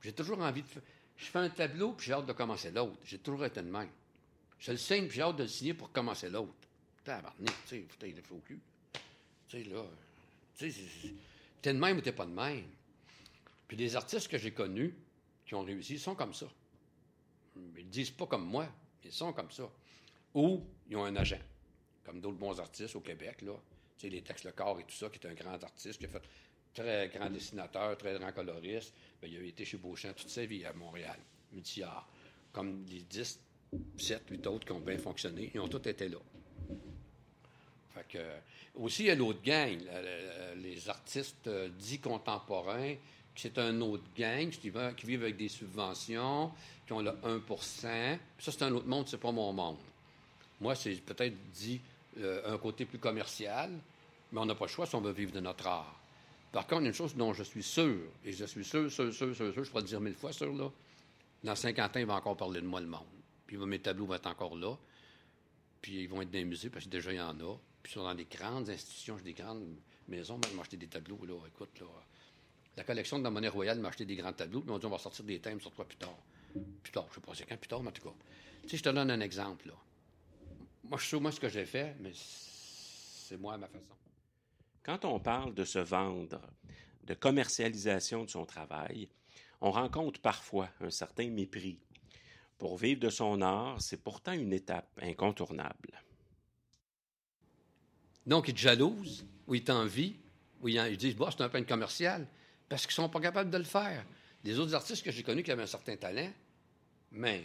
J'ai toujours envie de. Je fais un tableau, puis j'ai hâte de commencer l'autre. J'ai toujours été de même. Je le signe, puis j'ai hâte de le signer pour commencer l'autre. Tabarnak, tu sais, putain, il est au cul. Tu sais, là, tu sais, t'es de même ou t'es pas de même. Puis les artistes que j'ai connus, qui ont réussi sont comme ça. Ils ne disent pas comme moi, ils sont comme ça. Ou ils ont un agent, comme d'autres bons artistes au Québec, là. Tu sais, les textes Le Corps et tout ça, qui est un grand artiste, qui a fait très grand dessinateur, très grand coloriste. Bien, il a été chez Beauchamp toute sa vie à Montréal, multi-art. Comme les 10, 7, 8 autres qui ont bien fonctionné, ils ont tous été là. Fait que, aussi, il y a l'autre gang, les artistes euh, dits contemporains c'est un autre gang qui, qui vivent avec des subventions, qui ont le 1% Ça, c'est un autre monde, c'est pas mon monde. Moi, c'est peut-être dit euh, un côté plus commercial, mais on n'a pas le choix si on veut vivre de notre art. Par contre, une chose dont je suis sûr, et je suis sûr, sûr, sûr, sûr, sûr, je pourrais le dire mille fois, sûr, là, dans 50 ans, il va encore parler de moi, le monde. Puis mes tableaux vont être encore là. Puis ils vont être dans les musées, parce que déjà, il y en a. Puis ils sont dans des grandes institutions, des grandes maisons, même acheter des tableaux, là, écoute, là, la collection de la monnaie royale m'a acheté des grands tableaux, puis on dit on va sortir des thèmes sur toi plus tard. Plus tard, je sais pas c'est quand, plus tard, mais en tout cas. Tu sais, je te donne un exemple, là. Moi, je sais moi ce que j'ai fait, mais c'est moi à ma façon. Quand on parle de se vendre, de commercialisation de son travail, on rencontre parfois un certain mépris. Pour vivre de son art, c'est pourtant une étape incontournable. Donc, ils te jalousent, ou ils t'envient, ou ils, disent bah, c'est un peintre commercial, parce qu'ils ne sont pas capables de le faire. Les autres artistes que j'ai connus qui avaient un certain talent, mais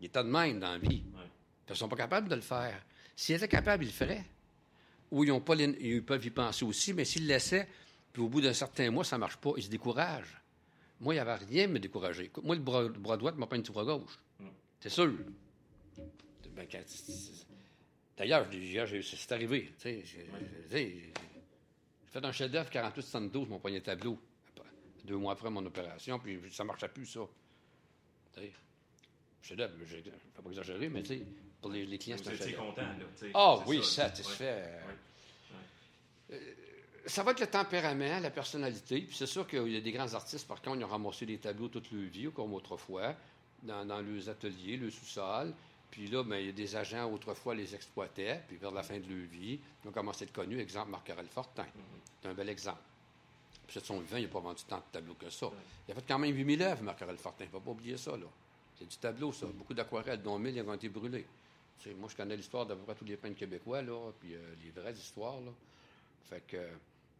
ils étaient de même dans la vie. Ils ne sont pas capables de le faire. S'ils étaient capables, ils le feraient. Ou ils, ont pas ils peuvent y penser aussi, mais s'ils le laissaient, puis au bout d'un certain mois, ça ne marche pas, ils se découragent. Moi, il n'y avait rien à me décourager. Moi, le bras, droit m'a pas une bras gauche. C'est sûr. Ben, D'ailleurs, c'est arrivé. J'ai fait un chef-d'œuvre 48-72, mon premier tableau, deux mois après mon opération, puis ça ne marchait plus, ça. Chef-d'œuvre, je ne vais pas exagérer, mais pour les, les clients, c'est un content, là. Ah oui, satisfait. Euh, ça va être le tempérament, la personnalité. Puis c'est sûr qu'il y a des grands artistes, par contre, ils ont ramassé des tableaux toute leur vie, comme autrefois, dans, dans leurs ateliers, le sous-sol. Puis là, ben, il y a des agents, autrefois, les exploitaient, puis vers la fin de leur vie, ils ont commencé à être connus. Exemple, Marc-Aurel Fortin. C'est un bel exemple. Puis, son vivant, il n'a pas vendu tant de tableaux que ça. Il a fait quand même 8000 œuvres, Marc-Aurel Fortin. Il ne faut pas oublier ça, là. C'est du tableau, ça. Beaucoup d'aquarelles, dont 1000 ont été brûlés. moi, je connais l'histoire d'à peu près tous les peintres québécois, là, puis euh, les vraies histoires, là. Fait que...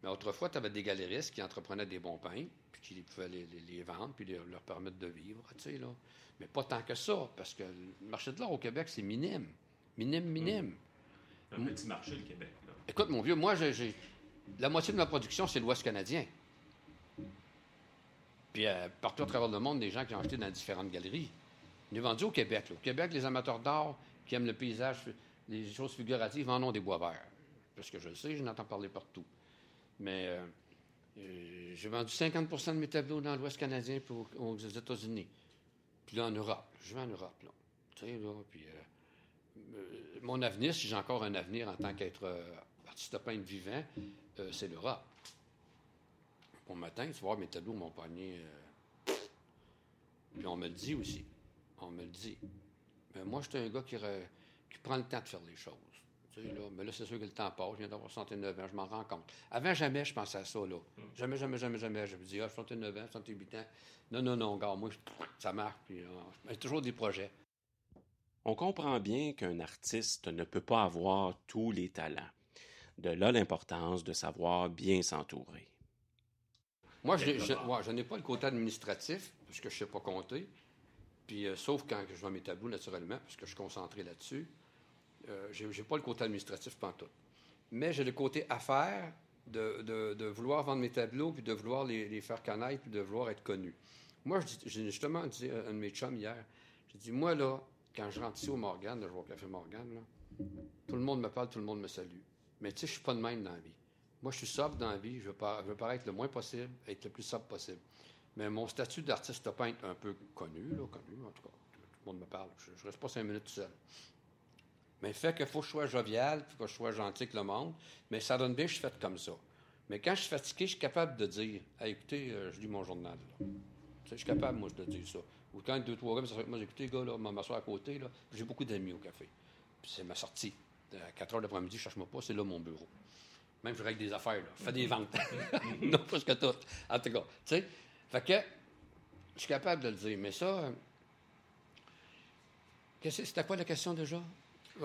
Mais autrefois, tu avais des galéristes qui entreprenaient des bons pains, puis qui pouvaient les, vendre, puis leur permettre de vivre, tu sais, là. Mais pas tant que ça, parce que le marché de l'or au Québec, c'est minime. Minime, minime. Un petit marché, le Québec. Écoute, mon vieux, moi, j'ai, la moitié de ma production, c'est l'Ouest canadien. Puis euh, partout à travers le monde, des gens qui ont acheté dans différentes galeries. On est vendu au Québec. Au Québec, les amateurs d'art qui aiment le paysage, les choses figuratives, en ont des bois verts. Parce que je le sais, je n'entends parler partout. Mais euh, euh, j'ai vendu 50% de mes tableaux dans l'Ouest canadien pour, aux États-Unis. Puis là, en Europe. Je vais en Europe. Tu sais, là, puis... Mon avenir, si j'ai encore un avenir en tant qu'être artiste peintre vivant, c'est l'Europe. Bon matin, tu vois, mes tableaux m'ont pogné... puis on me le dit aussi. On me le dit. Mais moi, je suis un gars qui, prend le temps de faire les choses mais là, c'est sûr que le temps passe. Je viens d'avoir 69 ans, je m'en rends compte. Avant, jamais je pensais à ça. Là. Jamais, jamais, jamais, jamais. Je me dis, ah, 69 ans, 68 ans. Non, non, non, gars, moi, ça marche. Puis, a euh, toujours des projets. On comprend bien qu'un artiste ne peut pas avoir tous les talents. De là l'importance de savoir bien s'entourer. Moi, je, n'ai pas le côté administratif, parce que je ne sais pas compter. Puis, euh, sauf quand je vois mes tableaux, naturellement, parce que je suis concentré là-dessus. Euh, je n'ai pas le côté administratif pantoute. Mais j'ai le côté affaire de, vouloir vendre mes tableaux, puis de vouloir les, faire connaître, puis de vouloir être connu. Moi, j'ai justement dit à un de mes chums hier, j'ai dit, moi, là, quand je rentre ici au Morgan, je vais au Café Morgan, tout le monde me parle, tout le monde me salue. Mais tu sais, je suis pas de même dans la vie. Moi, je suis sobre dans la vie, je veux, paraître le moins possible, être le plus sobre possible. Mais mon statut d'artiste peintre un peu connu, connu, en tout cas, tout le monde me parle. Je, ne reste pas cinq minutes tout seul. Mais fait qu'il faut que je sois jovial, faut que je sois gentil avec le monde. Mais ça donne bien, je suis fait comme ça. Mais quand je suis fatigué, je suis capable de dire écoutez, euh, je lis mon journal. Je suis capable, moi, de dire ça. Ou quand deux, trois gars, moi, écoutez, gars, là, m'asseoir à côté. J'ai beaucoup d'amis au café. Puis c'est ma sortie. À 4 heures l'après-midi, je cherche-moi pas, c'est là mon bureau. Même je règle des affaires, là. Fais des ventes. non, que tout. En tout cas, tu sais. Fait que, je suis capable de le dire. Mais ça. Euh, c'était quoi la question déjà?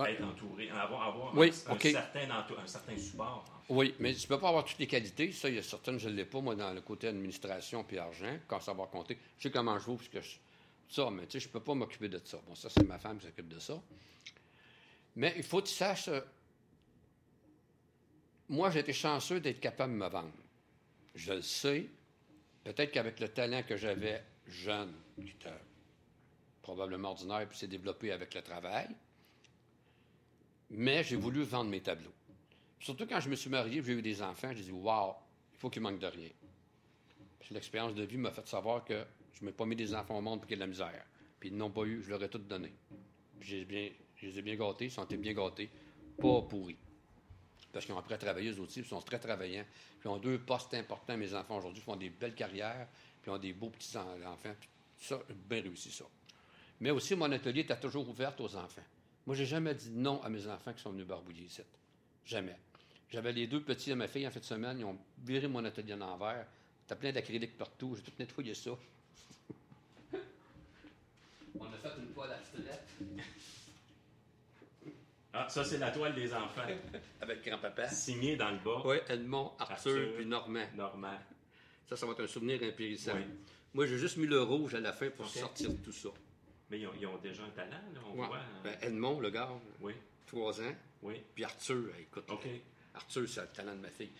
Être entouré, avoir, avoir un, certain, un, certain, support. Oui, mais tu ne peux pas avoir toutes les qualités. Ça, il y a certaines, je ne l'ai pas, moi, dans le côté administration puis argent, quand savoir compter. Je sais comment je joue, parce que je, ça, mais tu sais, je ne peux pas m'occuper de ça. Bon, ça, c'est ma femme qui s'occupe de ça. Mais il faut que tu saches, euh, moi, été chanceux d'être capable de me vendre. Je le sais. Peut-être qu'avec le talent que j'avais jeune, qui était probablement ordinaire, puis s'est développé avec le travail, mais j'ai voulu vendre mes tableaux. Surtout quand je me suis marié, j'ai eu des enfants, j'ai dit Waouh, il faut qu'ils manquent de rien. L'expérience de vie m'a fait savoir que je ne m'ai pas mis des enfants au monde pour qu'il y ait de la misère. Puis ils n'ont pas eu, je leur ai tout donné. Puis je les ai bien gâtés, ils sont bien gâtés, pas pourris. Parce qu'ils ont appris à travailler, eux aussi, ils sont très travaillants. Puis ils ont deux postes importants, mes enfants aujourd'hui, font des belles carrières, puis ils ont des beaux petits enfants. Puis ça, bien réussi ça. Mais aussi, mon atelier était toujours ouvert aux enfants. Moi, j'ai jamais dit non à mes enfants qui sont venus barbouiller ici. Jamais. J'avais les deux petits à ma fille en fin de semaine, ils ont viré mon atelier en envers. T'as plein d'acrylique partout, j'ai tout nettoyé ça. On a fait une toile abstraite. Ah, ça, c'est la toile des enfants. Avec grand-papa. Signée dans le bas. Oui, Edmond, Arthur, Arthur. puis Normand. Normand. Ça, ça va être un souvenir impérissable. Oui. Moi, j'ai juste mis le rouge à la fin pour Ok. sortir tout ça. Mais ils ont, ils ont déjà un talent, là, on Ouais. voit. hein. Ben, Edmond, le gars, Oui, 3 ans. oui. Puis Arthur, écoute, OK. Arthur, c'est le talent de ma fille.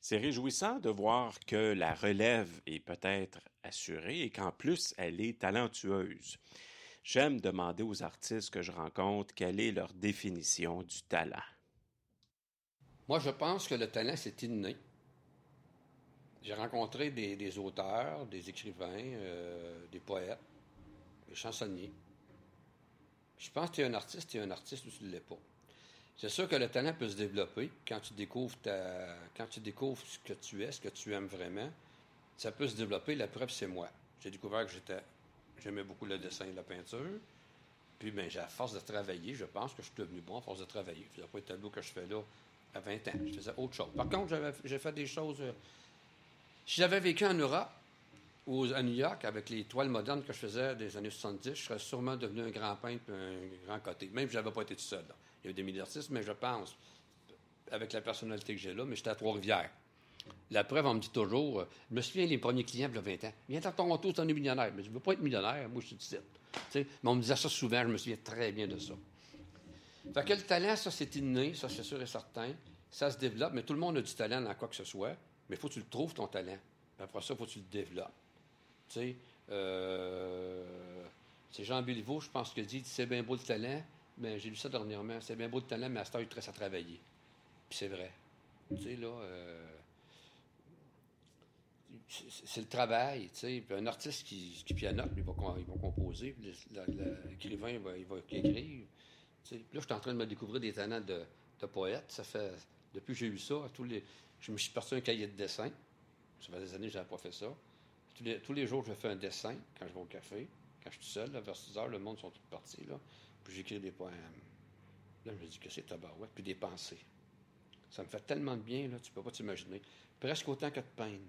C'est réjouissant de voir que la relève est peut-être assurée et qu'en plus, elle est talentueuse. J'aime demander aux artistes que je rencontre quelle est leur définition du talent. Moi, je pense que le talent, c'est inné. J'ai rencontré des, auteurs, des écrivains, euh, des poètes, des chansonniers. Je pense que tu es un artiste, tu es un artiste ou tu ne l'es pas. C'est sûr que le talent peut se développer quand tu découvres ta, quand tu découvres ce que tu es, ce que tu aimes vraiment. Ça peut se développer. La preuve, c'est moi. J'ai découvert que j'étais, j'aimais beaucoup le dessin et la peinture. Puis, ben, à force de travailler, je pense que je suis devenu bon à force de travailler. Je faisais pas les tableaux que je fais là à 20 ans. Je faisais autre chose. Par contre, j'ai fait des choses. euh, si j'avais vécu en Europe ou à New York avec les toiles modernes que je faisais des années 70, je serais sûrement devenu un grand peintre un grand côté. Même si je n'avais pas été tout seul. Il y a eu des milliers d'artistes, mais je pense, avec la personnalité que j'ai là, mais j'étais à Trois-Rivières. La preuve, on me dit toujours, euh, je me souviens les premiers clients, il y a 20 ans, viens à Toronto, tu es millionnaire. Mais je ne veux pas être millionnaire, moi je suis sais, Mais on me disait ça souvent, je me souviens très bien de ça. Fait que le talent, ça, c'est inné, ça, c'est sûr et certain. Ça se développe, mais tout le monde a du talent dans quoi que ce soit. Mais il faut que tu le trouves, ton talent. Après ça, il faut que tu le développes. Tu sais, euh, c'est Jean Béliveau, je pense, qui dit c'est bien beau le talent, mais j'ai lu ça dernièrement. C'est bien beau le talent, mais à ce temps, il te reste à travailler. Puis c'est vrai. Tu sais, là. euh, c'est- le travail, tu sais. Un artiste qui, pianote, il va, composer. Puis L'écrivain, il va, écrire. Puis là, je suis en train de me découvrir des talents de, de poète. Ça fait, depuis que j'ai eu ça, tous les, je me suis parti un cahier de dessin. Ça fait des années que je n'avais pas fait ça. Tous les, jours, je fais un dessin quand je vais au café. Quand je suis seul, vers 6 heures, le monde sont tous partis. Là. Puis j'écris des poèmes. Là, je me dis que c'est tabarouette, puis des pensées. Ça me fait tellement de bien, là, tu peux pas t'imaginer. Presque autant que de peine.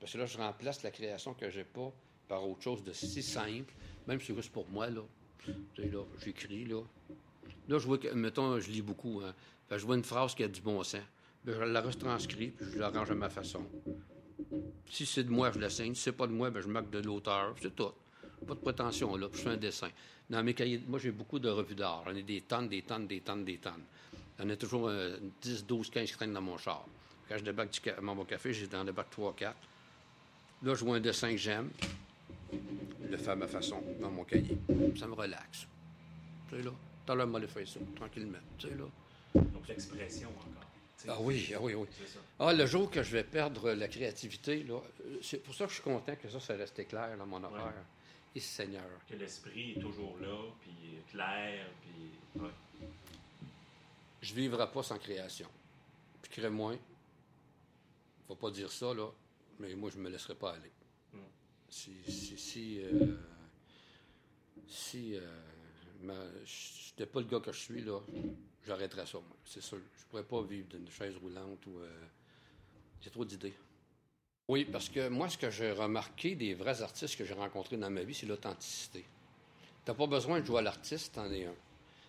Parce que là, je remplace la création que j'ai pas par autre chose de si simple, même si c'est juste pour moi, là. Là, j'écris, là. Là, je vois que, mettons, je lis beaucoup, hein. Je vois une phrase qui a du bon sens. Ben, je la retranscris, puis je l'arrange à ma façon. Si c'est de moi, je la signe. Si c'est pas de moi, ben, je marque de l'auteur. C'est tout. Pas de prétention, là. Puis je fais un dessin. Dans mes cahiers, moi, j'ai beaucoup de revues d'art. J'en ai des tonnes, des tonnes, des tonnes, des tonnes. J'en ai toujours euh, 10, 12, 15 qui traînent dans mon char. Quand je débarque du ca- mon café, j'ai dans le bac 3, 4. Là, je vois un dessin que j'aime. Je le fais à ma façon, dans mon cahier. Ça me relaxe. Tu sais, là. T'as l'heure, m'a fait ça, tranquillement. Tu sais, là. Donc l'expression encore. tu sais. Ah oui, ah oui, oui. Ça. Ah, le jour que je vais perdre la créativité, là, euh, c'est pour ça que je suis content que ça, ça restait clair dans mon affaire. Et Seigneur. Que l'esprit est toujours là, puis clair, puis. ouais. Je ne vivrai pas sans création. Puis crée-moi, faut pas dire ça, là, mais moi, je me laisserai pas aller. Mm. Si, si, si, euh, si euh, je n'étais pas le gars que je suis, là, j'arrêterais ça, moi, c'est sûr. Je pourrais pas vivre d'une chaise roulante ou... euh, j'ai trop d'idées. Oui, parce que moi, ce que j'ai remarqué des vrais artistes que j'ai rencontrés dans ma vie, c'est l'authenticité. Tu n'as pas besoin de jouer à l'artiste, t'en es un.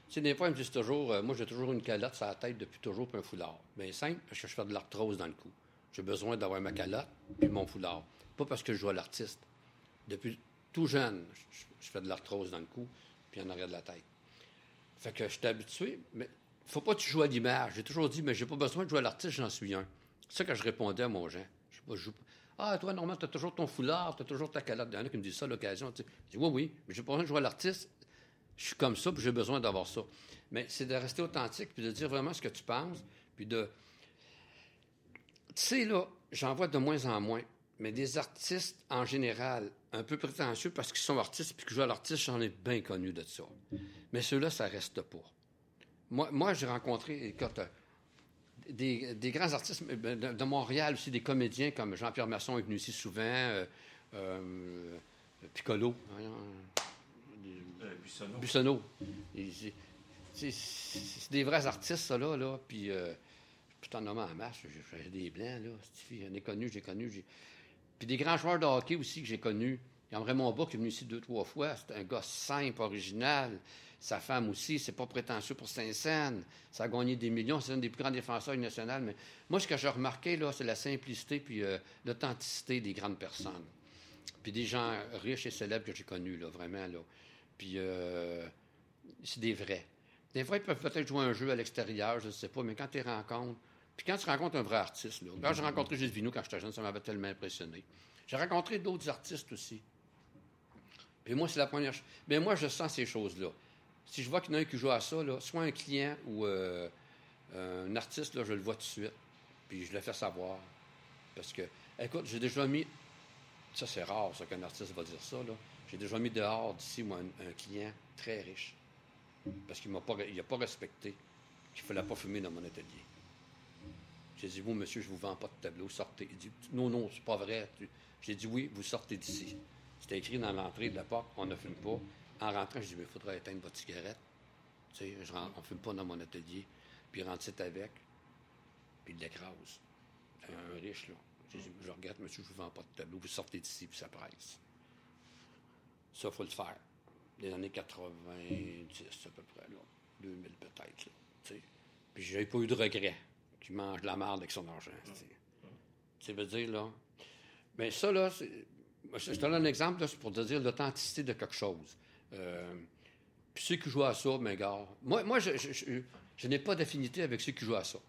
Tu sais, des fois, ils me disent toujours, euh, moi, j'ai toujours une calotte sur la tête depuis toujours, puis un foulard. Bien simple, parce que je fais de l'arthrose dans le cou. J'ai besoin d'avoir ma calotte, puis mon foulard. Pas parce que je joue à l'artiste. Depuis tout jeune, je, fais de l'arthrose dans le cou, puis en arrière de la tête. Fait que je suis habitué, mais faut pas que tu joues à l'image. J'ai toujours dit, mais j'ai pas besoin de jouer à l'artiste, j'en suis un. C'est ça que je répondais à mon gens. Je sais pas, je joue pas. Ah, toi, normalement, tu as toujours ton foulard, tu as toujours ta calotte. Il y en a qui me disent ça à l'occasion. Je dis, oui, oui, mais j'ai pas besoin de jouer à l'artiste. Je suis comme ça, puis j'ai besoin d'avoir ça. Mais c'est de rester authentique, puis de dire vraiment ce que tu penses, puis de. Tu sais, là, j'en vois de moins en moins, mais des artistes en général, un peu prétentieux parce qu'ils sont artistes, puis que jouent à l'artiste, j'en ai bien connu de ça. Mais ceux-là, ça reste pas. Moi, moi j'ai rencontré, écoute, euh, des, des grands artistes ben, de, de Montréal aussi, des comédiens comme Jean-Pierre Masson est venu ici souvent, euh, euh, Piccolo, Euh, c'est- C'est c'est des vrais artistes, ça, là. là. Puis, peux t'en nommer en masse. J'ai des blancs, là. J'en ai connu, j'ai connu. Puis des grands joueurs de hockey aussi que j'ai connus. Il y a Raymond Bois qui est venu ici deux, trois fois. C'est un gars simple, original. Sa femme aussi, c'est pas prétentieux pour Saint-Saëns. Ça a gagné des millions. C'est un des plus grands défenseurs nationaux. Mais moi, ce que j'ai remarqué, là, c'est la simplicité puis euh, l'authenticité des grandes personnes. Puis des gens riches et célèbres que j'ai connus, là, vraiment, là. Puis euh, c'est des vrais. Des fois, ils peuvent peut-être jouer un jeu à l'extérieur, je ne sais pas, mais quand tu les rencontres, puis quand tu rencontres un vrai artiste, là, quand j'ai rencontré Gilles Vigneault quand j'étais jeune, ça m'avait tellement impressionné. J'ai rencontré d'autres artistes aussi. Puis moi, c'est la première chose. Mais moi, je sens ces choses-là. Si je vois qu'il y en a un qui joue à ça, là, soit un client ou euh, un artiste, là, je le vois tout de suite. Puis je le fais savoir. Parce que, écoute, j'ai déjà mis. Ça, c'est rare, ça, qu'un artiste va dire ça. Là. J'ai déjà mis dehors d'ici, moi, un, client très riche. Parce qu'il n'a pas, pas respecté qu'il ne fallait pas fumer dans mon atelier. J'ai dit, vous, monsieur, je vous vends pas de tableau, sortez. Il dit, non, non, c'est pas vrai. J'ai dit, oui, vous sortez d'ici. C'était écrit dans l'entrée de la porte, on ne fume pas. En rentrant, je dis, mais il faudrait éteindre votre cigarette. Tu sais, on ne fume pas dans mon atelier. Puis il rentre avec, puis il l'écrase. Un riche, là. J'ai dit, je regarde, monsieur, je vous vends pas de tableau, vous sortez d'ici, puis ça presse. Ça, il faut le faire. Les années 90, à peu près, là. 2000 peut-être, là. Tu sais. Puis j'ai pas eu de regret qu'il mange de la merde avec son argent. Tu veux dire, là. Mais ça, là, je te donne un exemple, c'est pour te dire l'authenticité de quelque chose. Euh, puis ceux qui jouent à ça, mes gars, moi, moi je, je, n'ai pas d'affinité avec ceux qui jouent à ça.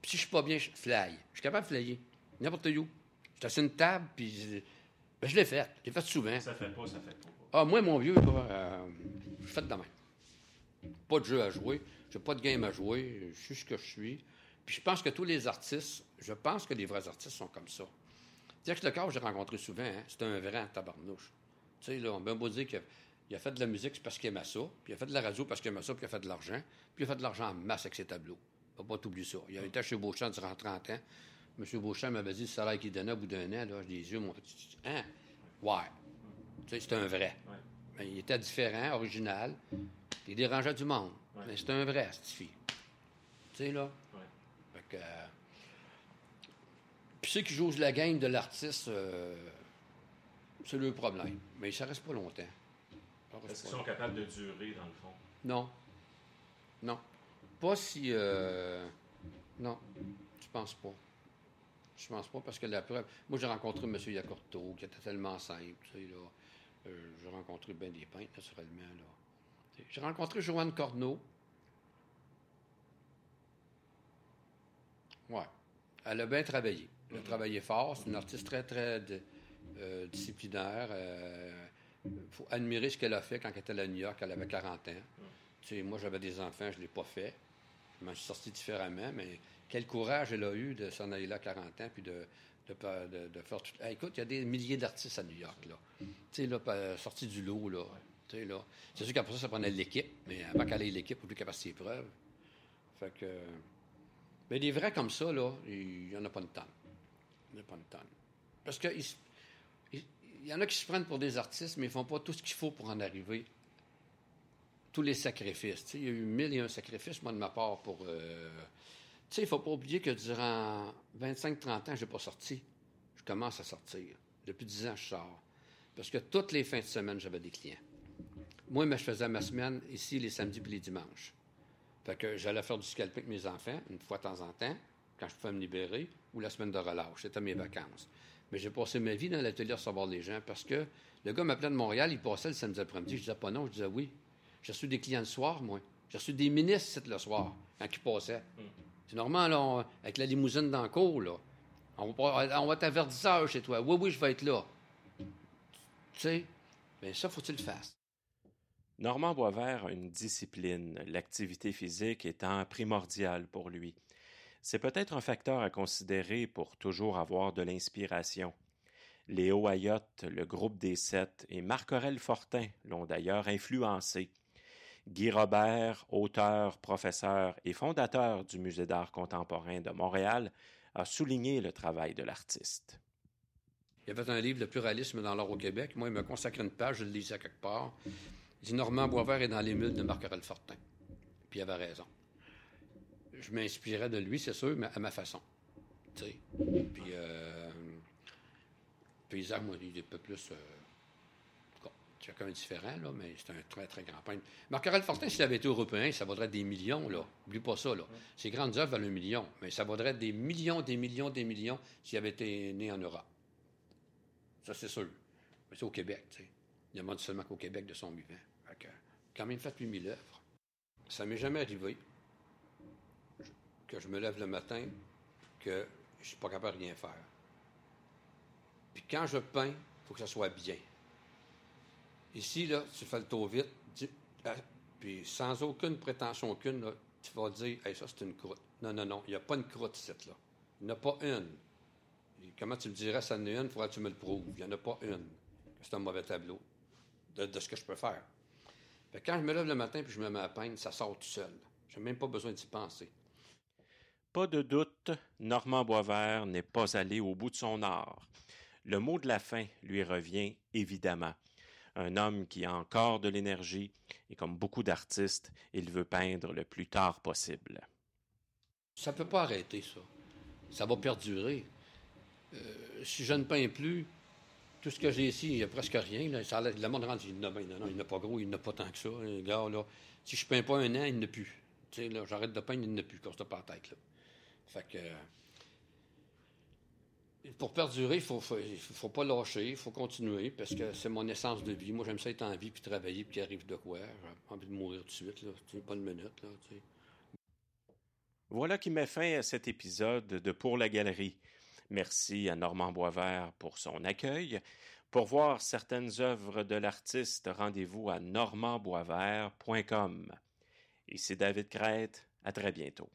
Puis si je suis pas bien, je fly. Je suis capable de flyer. N'importe où. Je suis assis une table, puis ben, je l'ai fait. Je l'ai fait souvent. Ça fait pas, ça fait pas. Ah, moi, mon vieux, euh, je fais de demain. Pas de jeu à jouer. Je n'ai pas de game à jouer. Je suis ce que je suis. Puis je pense que tous les artistes, je pense que les vrais artistes sont comme ça. Jacques Lecor, j'ai rencontré souvent, hein, c'est un vrai tabarnouche. Tu sais, là, on peut beau dire qu'il a, fait de la musique parce qu'il aimait ça, puis il a fait de la radio parce qu'il aimait ça, puis il a fait de l'argent, puis il a fait de l'argent en masse avec ses tableaux. Faut pas t'oublier ça. Il a été chez Beauchamp durant 30 ans. M. Beauchamp m'avait dit le salaire qu'il donnait au bout d'un an, là, les yeux m'ont fait Hein? Ouais. Tu sais, c'est un vrai. Il était différent, original. Il dérangeait du monde. Mais c'est un vrai, cette fille. Tu sais, là? Que. Euh, puis ceux qui jouent la game de l'artiste, euh, c'est le problème. Mais ça reste pas longtemps. Est-ce qu'ils sont capables de durer, dans le fond? Non. Non. Pas si. Euh, non. Je pense pas. Je pense pas parce que la preuve. Moi, j'ai rencontré M. Yacorto, qui était tellement simple. Tu sais, là. Euh, j'ai rencontré bien des peintres, naturellement. Là. J'ai rencontré Joanne Corneau. Ouais. Elle a bien travaillé. Elle a travaillé fort. C'est une artiste très, très euh, disciplinaire. Il euh, faut admirer ce qu'elle a fait quand elle était à New York. Elle avait 40 ans. Tu sais, moi, j'avais des enfants, je ne l'ai pas fait. Je m'en suis sorti différemment, mais quel courage elle a eu de s'en aller là à 40 ans puis de, de, faire tout. écoute, il y a des milliers d'artistes à New York, là. Tu sais, là, sortis du lot, là. Là. C'est sûr qu'après ça, ça prenait l'équipe, mais avant qu'elle ait l'équipe, il faut plus qu'elle fasse ses preuves. Fait que. Mais des vrais comme ça, là, il n'y en a pas de temps pas une tonne. Parce qu'il il, y en a qui se prennent pour des artistes, mais ils ne font pas tout ce qu'il faut pour en arriver. Tous les sacrifices. il y a eu mille et un sacrifices, moi, de ma part, pour. Euh, il ne faut pas oublier que durant 25-30 ans, je n'ai pas sorti. Je commence à sortir. Depuis 10 ans, je sors. Parce que toutes les fins de semaine, j'avais des clients. Moi, je faisais ma semaine ici les samedis et les dimanches. Fait que j'allais faire du scalping avec mes enfants, une fois de temps en temps quand je pouvais me libérer, ou la semaine de relâche. C'était mes vacances. Mais j'ai passé ma vie dans l'atelier à recevoir les gens parce que le gars m'appelait de Montréal, il passait le samedi après-midi. Je disais pas non, je disais oui. J'ai reçu des clients le soir, moi. J'ai reçu des ministres le soir, quand ils passaient. C'est normal, là, avec la limousine dans le cours, là. On va, on va être chez toi. Oui, oui, je vais être là. Tu sais, mais ça, faut-il le faire. Normand Boisvert a une discipline, l'activité physique étant primordiale pour lui. C'est peut-être un facteur à considérer pour toujours avoir de l'inspiration. Léo Ayotte, le groupe des Sept et Marc-Aurel Fortin l'ont d'ailleurs influencé. Guy Robert, auteur, professeur et fondateur du Musée d'art contemporain de Montréal, a souligné le travail de l'artiste. Il y avait un livre, Le pluralisme dans l'art au Québec. Moi, il me consacré une page, je le lisais quelque part. Dit Normand Boisvert est dans les de Marc-Aurel Fortin. Puis il avait raison je m'inspirais de lui, c'est sûr, mais à ma façon. Puis, euh, paysan, moi, il est un peu plus. Euh, chacun différent, là, mais c'est un très, très grand peintre. Marc-Aurèle Fortin, s'il avait été européen, ça vaudrait des millions, là. N'oublie pas ça, là. Ses grandes œuvres valent un million, mais ça vaudrait des millions, des millions, des millions s'il avait été né en Europe. Ça, c'est sûr. Mais c'est au Québec, tu sais. Il demande seulement qu'au Québec de son vivant. Fait que, quand même fait 8000 œuvres. Ça m'est jamais arrivé que je me lève le matin que je suis pas capable de rien faire. Puis quand je peins, il faut que ça soit bien. Ici, là, tu fais le tour vite, ah, puis sans aucune prétention aucune, là, tu vas dire, hey, ça, c'est une croûte. Non, non, non, il n'y a pas une croûte ici, là. Il n'y en a pas une. comment tu me dirais, ça en est une, il faudra que tu me le prouves. Il n'y en a pas une. C'est un mauvais tableau de, ce que je peux faire. quand je me lève le matin puis je me mets à peindre, ça sort tout seul. Je n'ai même pas besoin d'y penser. Pas de doute, Normand Boisvert n'est pas allé au bout de son art. Le mot de la fin lui revient évidemment. Un homme qui a encore de l'énergie et comme beaucoup d'artistes, il veut peindre le plus tard possible. Ça ne peut pas arrêter, ça. Ça va perdurer. Euh, si je ne peins plus, tout ce que j'ai ici, il n'y a presque rien. Là. Ça, le monde rentre, il n'a ben, non, il n'a pas gros, il n'a pas tant que ça. Là, si je ne peins pas un an, il n'a plus. J'arrête de peindre, il n'a plus, quand pas la tête. Là. Fait que. Pour perdurer, il faut, faut, pas lâcher, il faut continuer, parce que c'est mon essence de vie. Moi, j'aime ça être en vie, puis travailler, puis qu'il arrive de quoi. J'ai envie de mourir tout de suite, là. pas une minute, là. Voilà qui met fin à cet épisode de Pour la Galerie. Merci à Normand Boisvert pour son accueil. Pour voir certaines œuvres de l'artiste, rendez-vous à normandboisvert.com. Ici David Crête, à très bientôt.